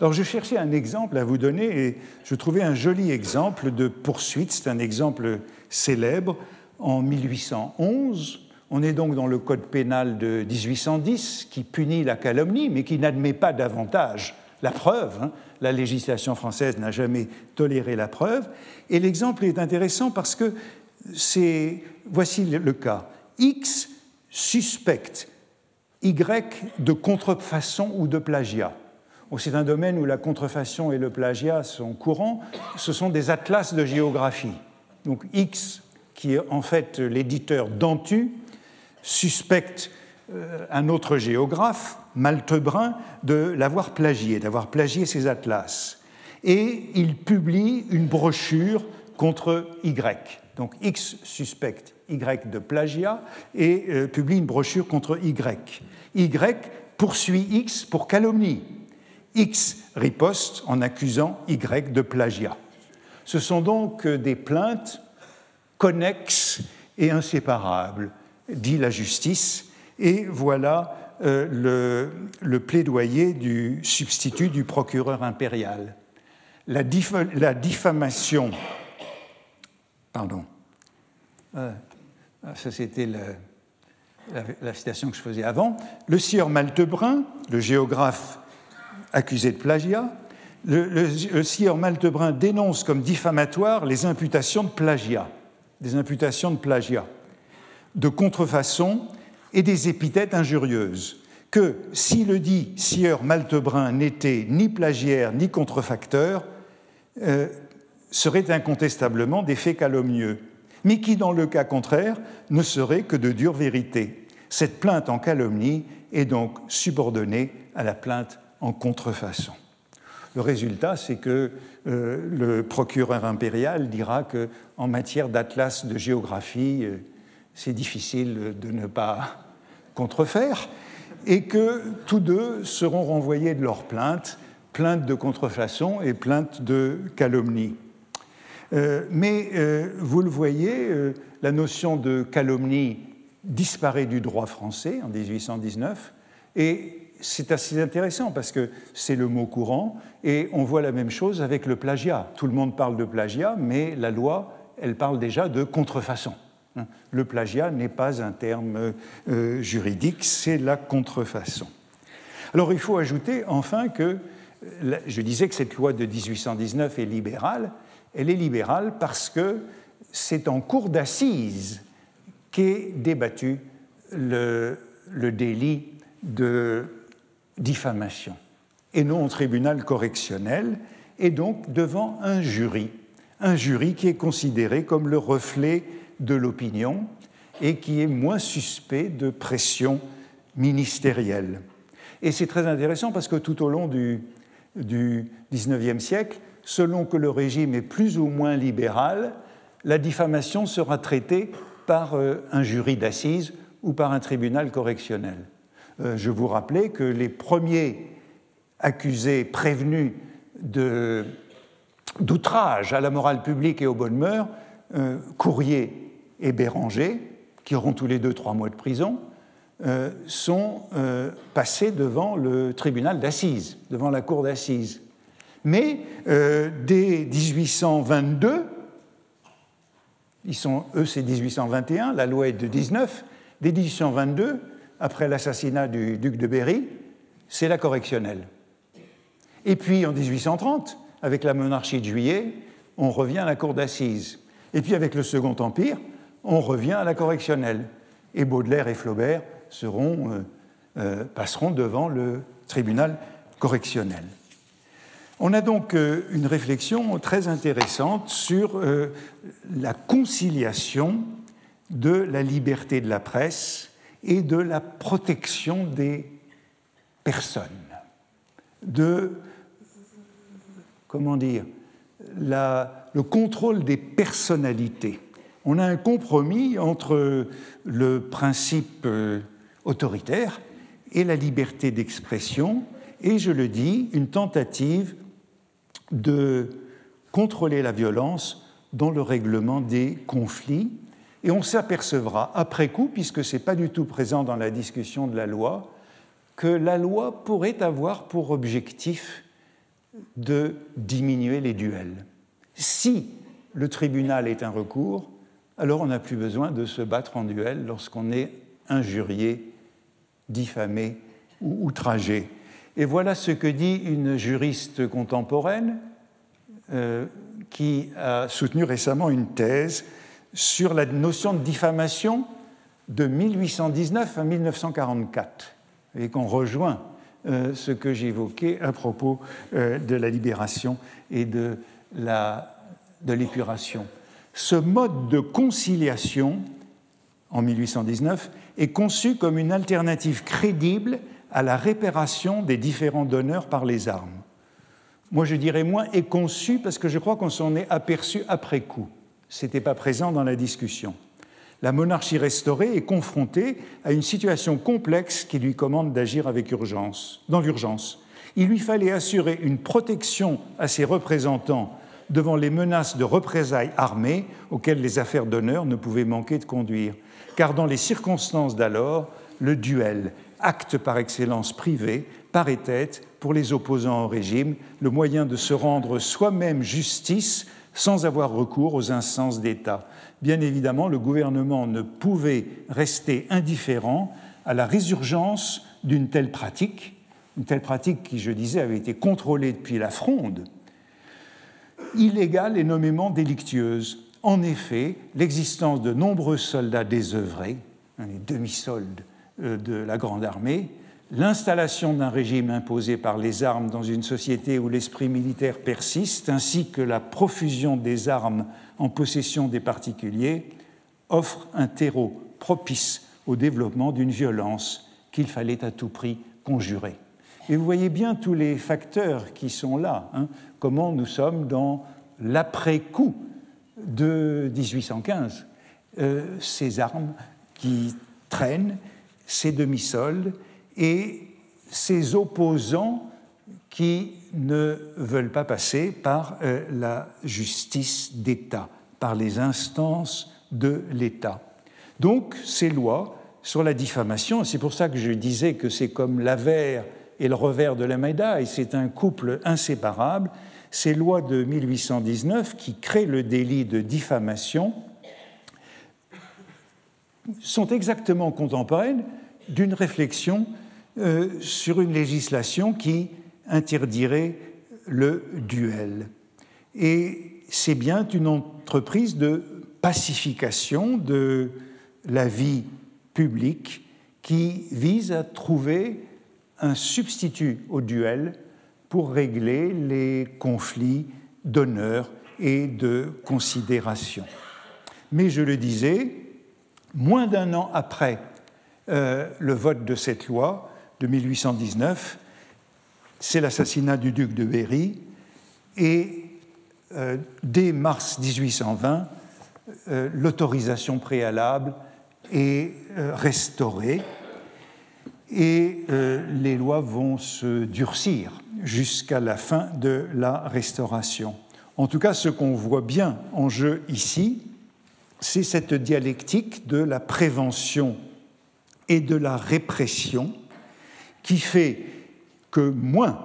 Alors je cherchais un exemple à vous donner et je trouvais un joli exemple de poursuite, c'est un exemple célèbre en 1811. On est donc dans le code pénal de 1810 qui punit la calomnie mais qui n'admet pas davantage la preuve. Hein. La législation française n'a jamais toléré la preuve. Et l'exemple est intéressant parce que voici le cas. X suspecte Y de contrefaçon ou de plagiat. C'est un domaine où la contrefaçon et le plagiat sont courants. Ce sont des atlas de géographie. Donc X, qui est en fait l'éditeur d'Antu, suspecte euh, un autre géographe, Maltebrun, de l'avoir plagié, d'avoir plagié ses atlas. Et il publie une brochure contre Y. Donc X suspecte Y de plagiat et euh, publie une brochure contre Y. Y poursuit X pour calomnie. X riposte en accusant Y de plagiat. Ce sont donc des plaintes connexes et inséparables, dit la justice, et voilà euh, le, plaidoyer du substitut du procureur impérial. La, diffamation, pardon, euh, ça c'était la, citation que je faisais avant, le sieur Maltebrun, le géographe accusé de plagiat, le, sieur Maltebrun dénonce comme diffamatoire les imputations de plagiat, des imputations de plagiat, de contrefaçon et des épithètes injurieuses, que si le dit sieur Maltebrun n'était ni plagiaire ni contrefacteur, euh, seraient incontestablement des faits calomnieux, mais qui, dans le cas contraire, ne seraient que de dures vérités. Cette plainte en calomnie est donc subordonnée à la plainte en contrefaçon. Le résultat, c'est que euh, le procureur impérial dira qu'en matière d'atlas de géographie, euh, c'est difficile de ne pas contrefaire, et que tous deux seront renvoyés de leur plainte, plainte de contrefaçon et plainte de calomnie. Euh, mais vous le voyez, la notion de calomnie disparaît du droit français en 1819 et c'est assez intéressant parce que c'est le mot courant et on voit la même chose avec le plagiat. Tout le monde parle de plagiat, mais la loi, elle parle déjà de contrefaçon. Hein. Le plagiat n'est pas un terme euh, juridique, c'est la contrefaçon. Alors il faut ajouter enfin que je disais que cette loi de 1819 est libérale. Elle est libérale parce que c'est en cour d'assises qu'est débattu le, le délit de diffamation, et non au tribunal correctionnel, et donc devant un jury, un jury qui est considéré comme le reflet de l'opinion et qui est moins suspect de pression ministérielle. Et c'est très intéressant parce que tout au long du, du 19e siècle, selon que le régime est plus ou moins libéral, la diffamation sera traitée par euh, un jury d'assises ou par un tribunal correctionnel. Euh, je vous rappelais que les premiers accusés prévenus d'outrage à la morale publique et aux bonnes mœurs, euh, Courrier et Béranger, qui auront tous les deux trois mois de prison, euh, sont passés devant le tribunal d'assises, devant la cour d'assises. Mais dès 1822, ils sont, eux c'est 1821, la loi est de 19, dès 1822, après l'assassinat du duc de Berry, c'est la correctionnelle. Et puis en 1830, avec la monarchie de juillet, on revient à la cour d'assises. Et puis avec le Second Empire, on revient à la correctionnelle. Et Baudelaire et Flaubert euh, euh, passeront devant le tribunal correctionnel. On a donc euh, une réflexion très intéressante sur la conciliation de la liberté de la presse et de la protection des personnes, de, comment dire, le contrôle des personnalités. On a un compromis entre le principe euh, autoritaire et la liberté d'expression, et je le dis, une tentative de contrôler la violence dans le règlement des conflits et on s'apercevra après coup, puisque ce n'est pas du tout présent dans la discussion de la loi, que la loi pourrait avoir pour objectif de diminuer les duels. Si le tribunal est un recours, alors on n'a plus besoin de se battre en duel lorsqu'on est injurié, diffamé ou outragé. Et voilà ce que dit une juriste contemporaine euh, qui a soutenu récemment une thèse sur la notion de diffamation de 1819 à 1944. et qu'on rejoint euh, ce que j'évoquais à propos euh, de la libération et de l'épuration. Ce mode de conciliation, en 1819, est conçu comme une alternative crédible à la réparation des différents donneurs par les armes. Moi, je dirais moins est conçu parce que je crois qu'on s'en est aperçu après coup. N'était pas présent dans la discussion. La monarchie restaurée est confrontée à une situation complexe qui lui commande d'agir avec urgence, dans l'urgence. Il lui fallait assurer une protection à ses représentants devant les menaces de représailles armées auxquelles les affaires d'honneur ne pouvaient manquer de conduire. Car dans les circonstances d'alors, le duel, acte par excellence privé, paraît être, pour les opposants au régime, le moyen de se rendre soi-même justice sans avoir recours aux instances d'État. Bien évidemment, le gouvernement ne pouvait rester indifférent à la résurgence d'une telle pratique, une telle pratique qui, je disais, avait été contrôlée depuis la Fronde, illégale et nommément délictueuse. En effet, l'existence de nombreux soldats désœuvrés, les demi-soldes euh, de la Grande Armée, l'installation d'un régime imposé par les armes dans une société où l'esprit militaire persiste, ainsi que la profusion des armes en possession des particuliers, offrent un terreau propice au développement d'une violence qu'il fallait à tout prix conjurer. Et vous voyez bien tous les facteurs qui sont là, hein, comment nous sommes dans l'après-coup de 1815. Euh, ces armes qui traînent, ces demi-soldes, et ces opposants qui ne veulent pas passer par euh, la justice d'État, par les instances de l'État. Donc ces lois sur la diffamation, c'est pour ça que je disais que c'est comme l'avers et le revers de la médaille, c'est un couple inséparable, ces lois de 1819 qui créent le délit de diffamation sont exactement contemporaines d'une réflexion euh, sur une législation qui interdirait le duel. Et c'est bien une entreprise de pacification de la vie publique qui vise à trouver un substitut au duel pour régler les conflits d'honneur et de considération. Mais je le disais, moins d'un an après euh, le vote de cette loi, de 1819, c'est l'assassinat du duc de Berry, et euh, dès mars 1820, euh, l'autorisation préalable est euh, restaurée et les lois vont se durcir jusqu'à la fin de la restauration. En tout cas, ce qu'on voit bien en jeu ici, c'est cette dialectique de la prévention et de la répression qui fait que moins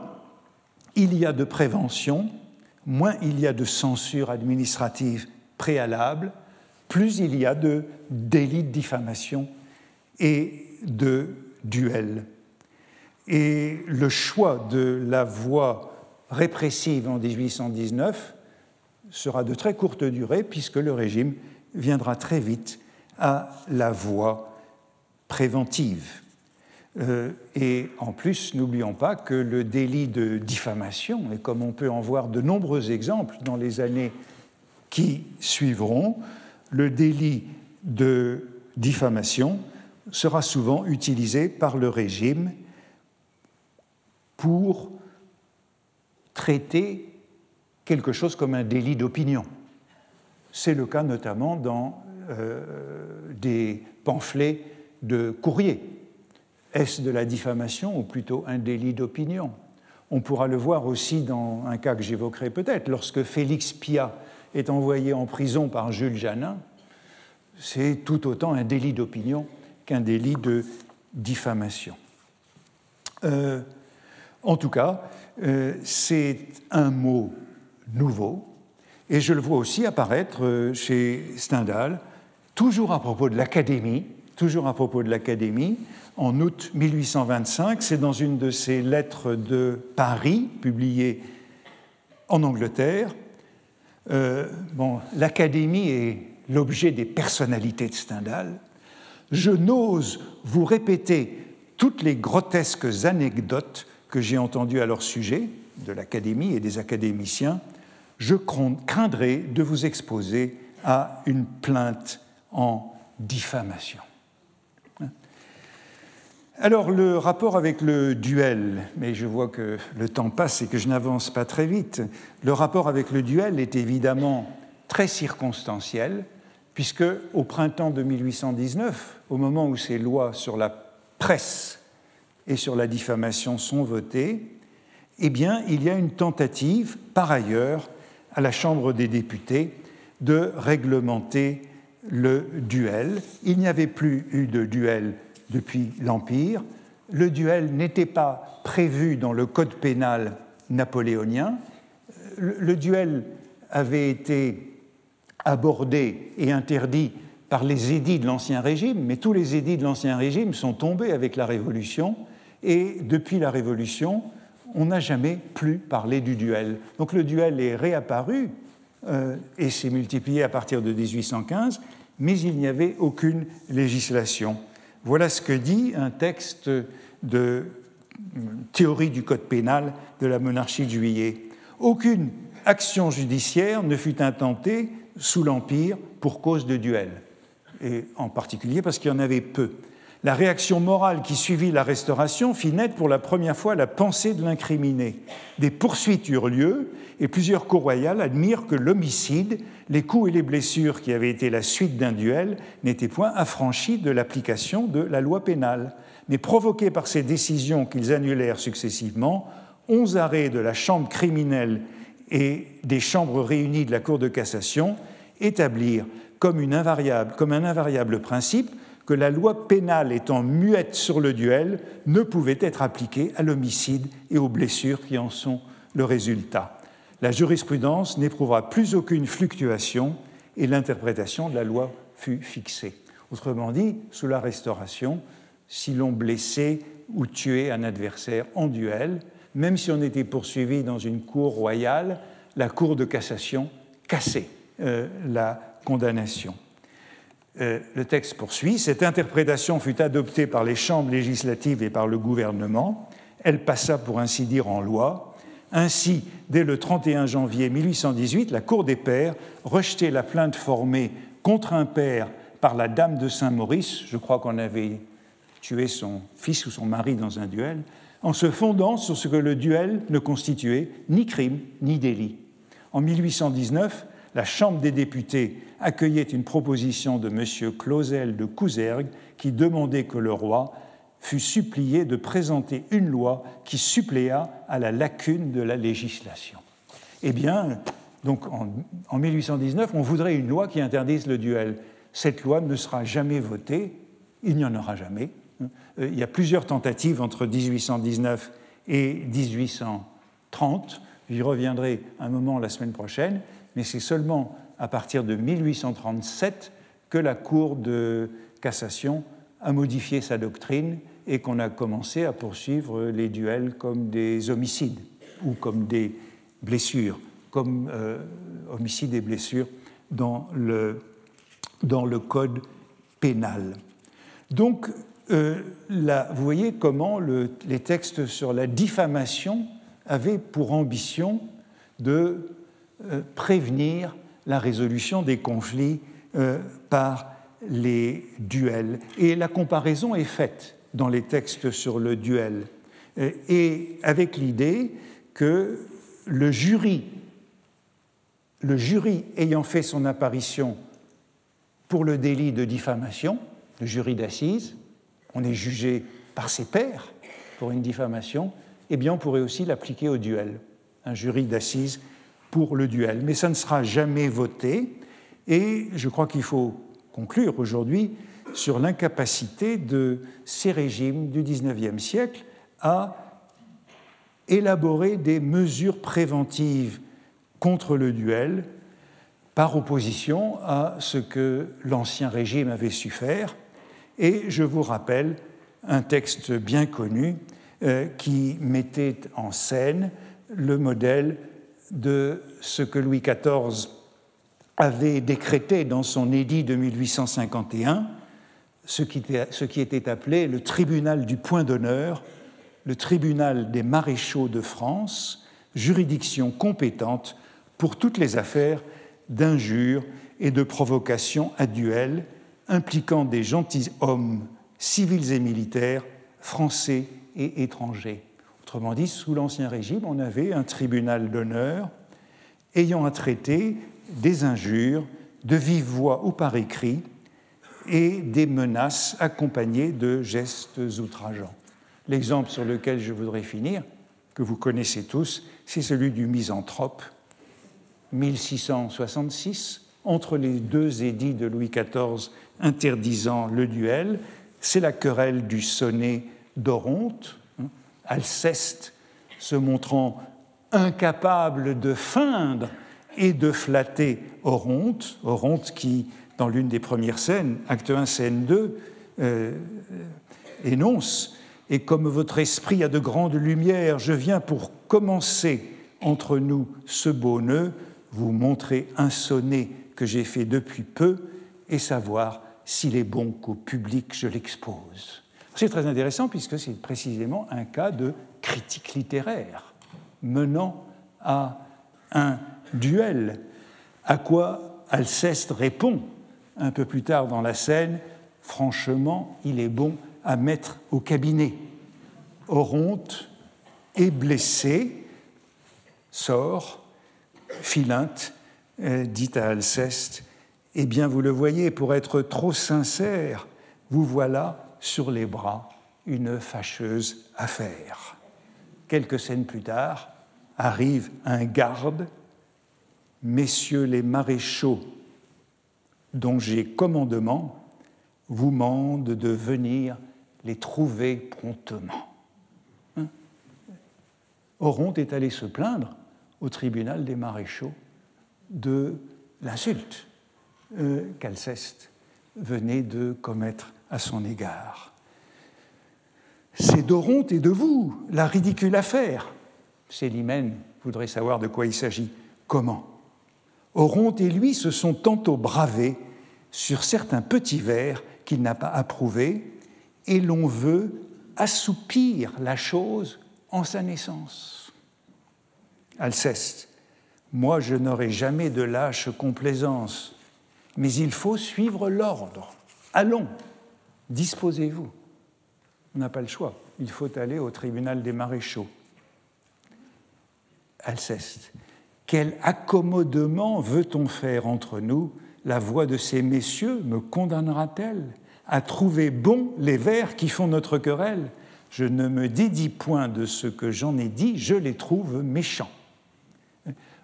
il y a de prévention, moins il y a de censure administrative préalable, plus il y a de délits de diffamation et de duels. Et le choix de la voie répressive en 1819 sera de très courte durée puisque le régime viendra très vite à la voie préventive. Euh, et en plus, n'oublions pas que le délit de diffamation, et comme on peut en voir de nombreux exemples dans les années qui suivront, le délit de diffamation sera souvent utilisé par le régime pour traiter quelque chose comme un délit d'opinion. C'est le cas notamment dans euh, des pamphlets de courrier est-ce de la diffamation ou plutôt un délit d'opinion? On pourra le voir aussi dans un cas que j'évoquerai peut-être. Lorsque Félix Pia est envoyé en prison par Jules Janin, c'est tout autant un délit d'opinion qu'un délit de diffamation. Euh, en tout cas, euh, c'est un mot nouveau, et je le vois aussi apparaître euh, chez Stendhal, toujours à propos de l'Académie, toujours à propos de l'Académie, en août 1825. C'est dans une de ses lettres de Paris, publiée en Angleterre. Euh, bon, L'Académie est l'objet des personnalités de Stendhal. Je n'ose vous répéter toutes les grotesques anecdotes que j'ai entendues à leur sujet, de l'Académie et des académiciens, je craindrai de vous exposer à une plainte en diffamation. Alors le rapport avec le duel, mais je vois que le temps passe et que je n'avance pas très vite, le rapport avec le duel est évidemment très circonstanciel, puisque au printemps de 1819, au moment où ces lois sur la presse et sur la diffamation sont votées, eh bien, il y a une tentative, par ailleurs, à la Chambre des députés, de réglementer le duel. Il n'y avait plus eu de duel depuis l'Empire. Le duel n'était pas prévu dans le code pénal napoléonien. Le, duel avait été abordé et interdit par les édits de l'Ancien Régime, mais tous les édits de l'Ancien Régime sont tombés avec la Révolution, et depuis la Révolution, on n'a jamais plus parlé du duel. Donc le duel est réapparu euh, et s'est multiplié à partir de 1815, mais il n'y avait aucune législation. Voilà ce que dit un texte de théorie du code pénal de la monarchie de juillet. Aucune action judiciaire ne fut intentée sous l'Empire pour cause de duel, et en particulier parce qu'il y en avait peu. La réaction morale qui suivit la Restauration fit naître pour la première fois la pensée de l'incriminé. Des poursuites eurent lieu et plusieurs cours royales admirent que l'homicide, les coups et les blessures qui avaient été la suite d'un duel n'étaient point affranchis de l'application de la loi pénale. Mais provoqués par ces décisions qu'ils annulèrent successivement, onze arrêts de la Chambre criminelle et des chambres réunies de la Cour de cassation établirent comme, une invariable, comme un invariable principe que la loi pénale étant muette sur le duel ne pouvait être appliquée à l'homicide et aux blessures qui en sont le résultat. La jurisprudence n'éprouva plus aucune fluctuation et l'interprétation de la loi fut fixée. Autrement dit, sous la Restauration, si l'on blessait ou tuait un adversaire en duel, même si on était poursuivi dans une cour royale, la Cour de cassation cassait euh, la condamnation. Euh, le texte poursuit. Cette interprétation fut adoptée par les chambres législatives et par le gouvernement. Elle passa, pour ainsi dire, en loi. Ainsi, dès le 31 janvier 1818, la Cour des pairs rejetait la plainte formée contre un père par la dame de Saint-Maurice, je crois qu'on avait tué son fils ou son mari dans un duel, en se fondant sur ce que le duel ne constituait ni crime ni délit. En 1819, la Chambre des députés accueillait une proposition de M. Clausel de Couzergue qui demandait que le roi fût supplié de présenter une loi qui suppléa à la lacune de la législation. Eh bien, donc en, 1819, on voudrait une loi qui interdise le duel. Cette loi ne sera jamais votée, il n'y en aura jamais. Euh, il y a plusieurs tentatives entre 1819 et 1830. J'y reviendrai un moment la semaine prochaine mais c'est seulement à partir de 1837 que la Cour de cassation a modifié sa doctrine et qu'on a commencé à poursuivre les duels comme des homicides ou comme des blessures, comme euh, homicides et blessures dans le, dans le code pénal. Donc, euh, là, vous voyez comment le, les textes sur la diffamation avaient pour ambition de euh, prévenir la résolution des conflits par les duels. Et la comparaison est faite dans les textes sur le duel, euh, et avec l'idée que le jury, le jury ayant fait son apparition pour le délit de diffamation, le jury d'assises, on est jugé par ses pairs pour une diffamation, eh bien on pourrait aussi l'appliquer au duel. Un jury d'assises pour le duel. Mais ça ne sera jamais voté et je crois qu'il faut conclure aujourd'hui sur l'incapacité de ces régimes du XIXe siècle à élaborer des mesures préventives contre le duel par opposition à ce que l'ancien régime avait su faire. Et je vous rappelle un texte bien connu euh, qui mettait en scène le modèle de ce que Louis XIV avait décrété dans son édit de 1851, ce qui, était, appelé le tribunal du point d'honneur, le tribunal des maréchaux de France, juridiction compétente pour toutes les affaires d'injures et de provocation à duel impliquant des gentilshommes civils et militaires, français et étrangers. Autrement dit, sous l'Ancien Régime, on avait un tribunal d'honneur ayant à traiter des injures de vive voix ou par écrit et des menaces accompagnées de gestes outrageants. L'exemple sur lequel je voudrais finir, que vous connaissez tous, c'est celui du misanthrope, 1666, entre les deux édits de Louis XIV interdisant le duel. C'est la querelle du sonnet d'Oronte, hein, Alceste se montrant incapable de feindre et de flatter Oronte, Oronte qui, dans l'une des premières scènes, acte 1, scène 2, euh, énonce Et comme votre esprit a de grandes lumières, je viens pour commencer entre nous ce beau nœud, vous montrer un sonnet que j'ai fait depuis peu et savoir s'il est bon qu'au public je l'expose. C'est très intéressant puisque c'est précisément un cas de critique littéraire menant à un duel, à quoi Alceste répond un peu plus tard dans la scène, franchement, il est bon à mettre au cabinet. Oronte est blessé, sort, Philinte euh, dit à Alceste, Eh bien, vous le voyez, pour être trop sincère, vous voilà sur les bras une fâcheuse affaire. Quelques scènes plus tard, arrive un garde Messieurs les maréchaux dont j'ai commandement vous mandent de venir les trouver promptement. Hein Oronte est allé se plaindre au tribunal des maréchaux de l'insulte euh, qu'Alceste venait de commettre à son égard. C'est d'Oronte et de vous la ridicule affaire. Célimène voudrait savoir de quoi il s'agit. Comment Oronte et lui se sont tantôt bravés sur certains petits vers qu'il n'a pas approuvés, et l'on veut assoupir la chose en sa naissance. Alceste, moi je n'aurai jamais de lâche complaisance, mais il faut suivre l'ordre. Allons, disposez-vous. On n'a pas le choix, il faut aller au tribunal des maréchaux. Alceste, quel accommodement veut-on faire entre nous? La voix de ces messieurs me condamnera-t-elle à trouver bons les vers qui font notre querelle? Je ne me dédie point de ce que j'en ai dit, je les trouve méchants.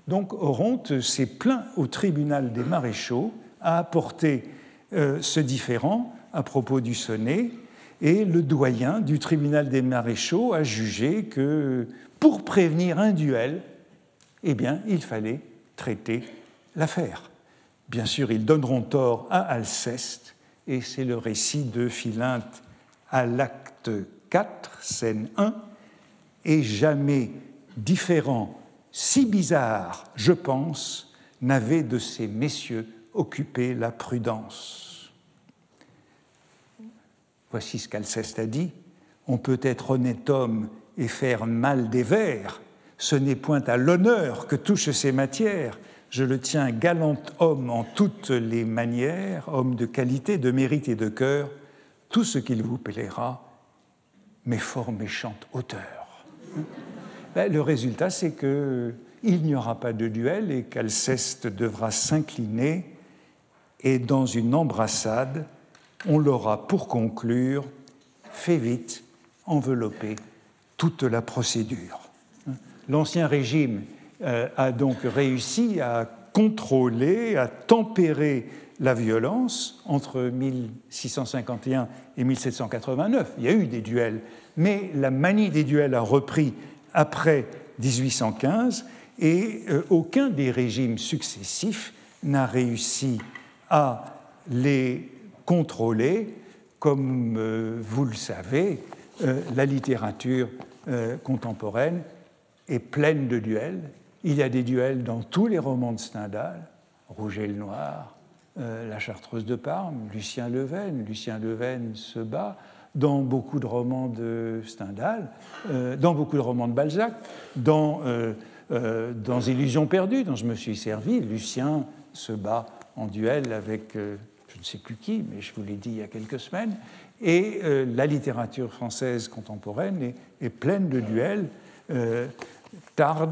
Donc Oronte s'est plaint au tribunal des maréchaux, a apporté euh, ce différend à propos du sonnet, et le doyen du tribunal des maréchaux a jugé que pour prévenir un duel, eh bien, il fallait traiter l'affaire. Bien sûr, ils donneront tort à Alceste, et c'est le récit de Philinte à l'acte 4, scène 1, et jamais différent, si bizarre, je pense, n'avait de ces messieurs occupé la prudence. Voici ce qu'Alceste a dit. On peut être honnête homme et faire mal des vers, ce n'est point à l'honneur que touchent ces matières. Je le tiens galant homme en toutes les manières, homme de qualité, de mérite et de cœur, tout ce qu'il vous plaira, mais fort méchante hauteur. <laughs> Ben, le résultat, c'est qu'il n'y aura pas de duel et qu'Alceste devra s'incliner et dans une embrassade, on l'aura pour conclure fait vite envelopper toute la procédure. L'Ancien Régime euh, a donc réussi à contrôler, à tempérer la violence entre 1651 et 1789. Il y a eu des duels, mais la manie des duels a repris après 1815 et euh, aucun des régimes successifs n'a réussi à les contrôler. Comme euh, vous le savez, la littérature contemporaine est pleine de duels. Il y a des duels dans tous les romans de Stendhal, Rouget le Noir, La Chartreuse de Parme, Lucien Leven. Lucien Leven se bat dans beaucoup de romans de Stendhal, dans beaucoup de romans de Balzac, dans, dans Illusions perdues, dont je me suis servi. Lucien se bat en duel avec je ne sais plus qui, mais je vous l'ai dit il y a quelques semaines. Et euh, la littérature française contemporaine est, pleine de duels. Euh, Tard,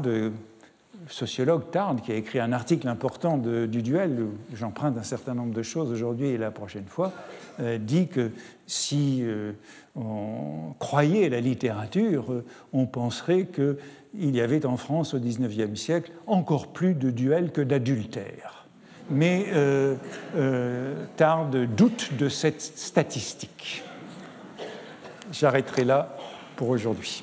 sociologue Tard, qui a écrit un article important du duel, j'emprunte un certain nombre de choses aujourd'hui et la prochaine fois, euh, dit que si on croyait la littérature, on penserait qu'il y avait en France au XIXe siècle encore plus de duels que d'adultères mais euh, euh, tarde doute de cette statistique. J'arrêterai là pour aujourd'hui.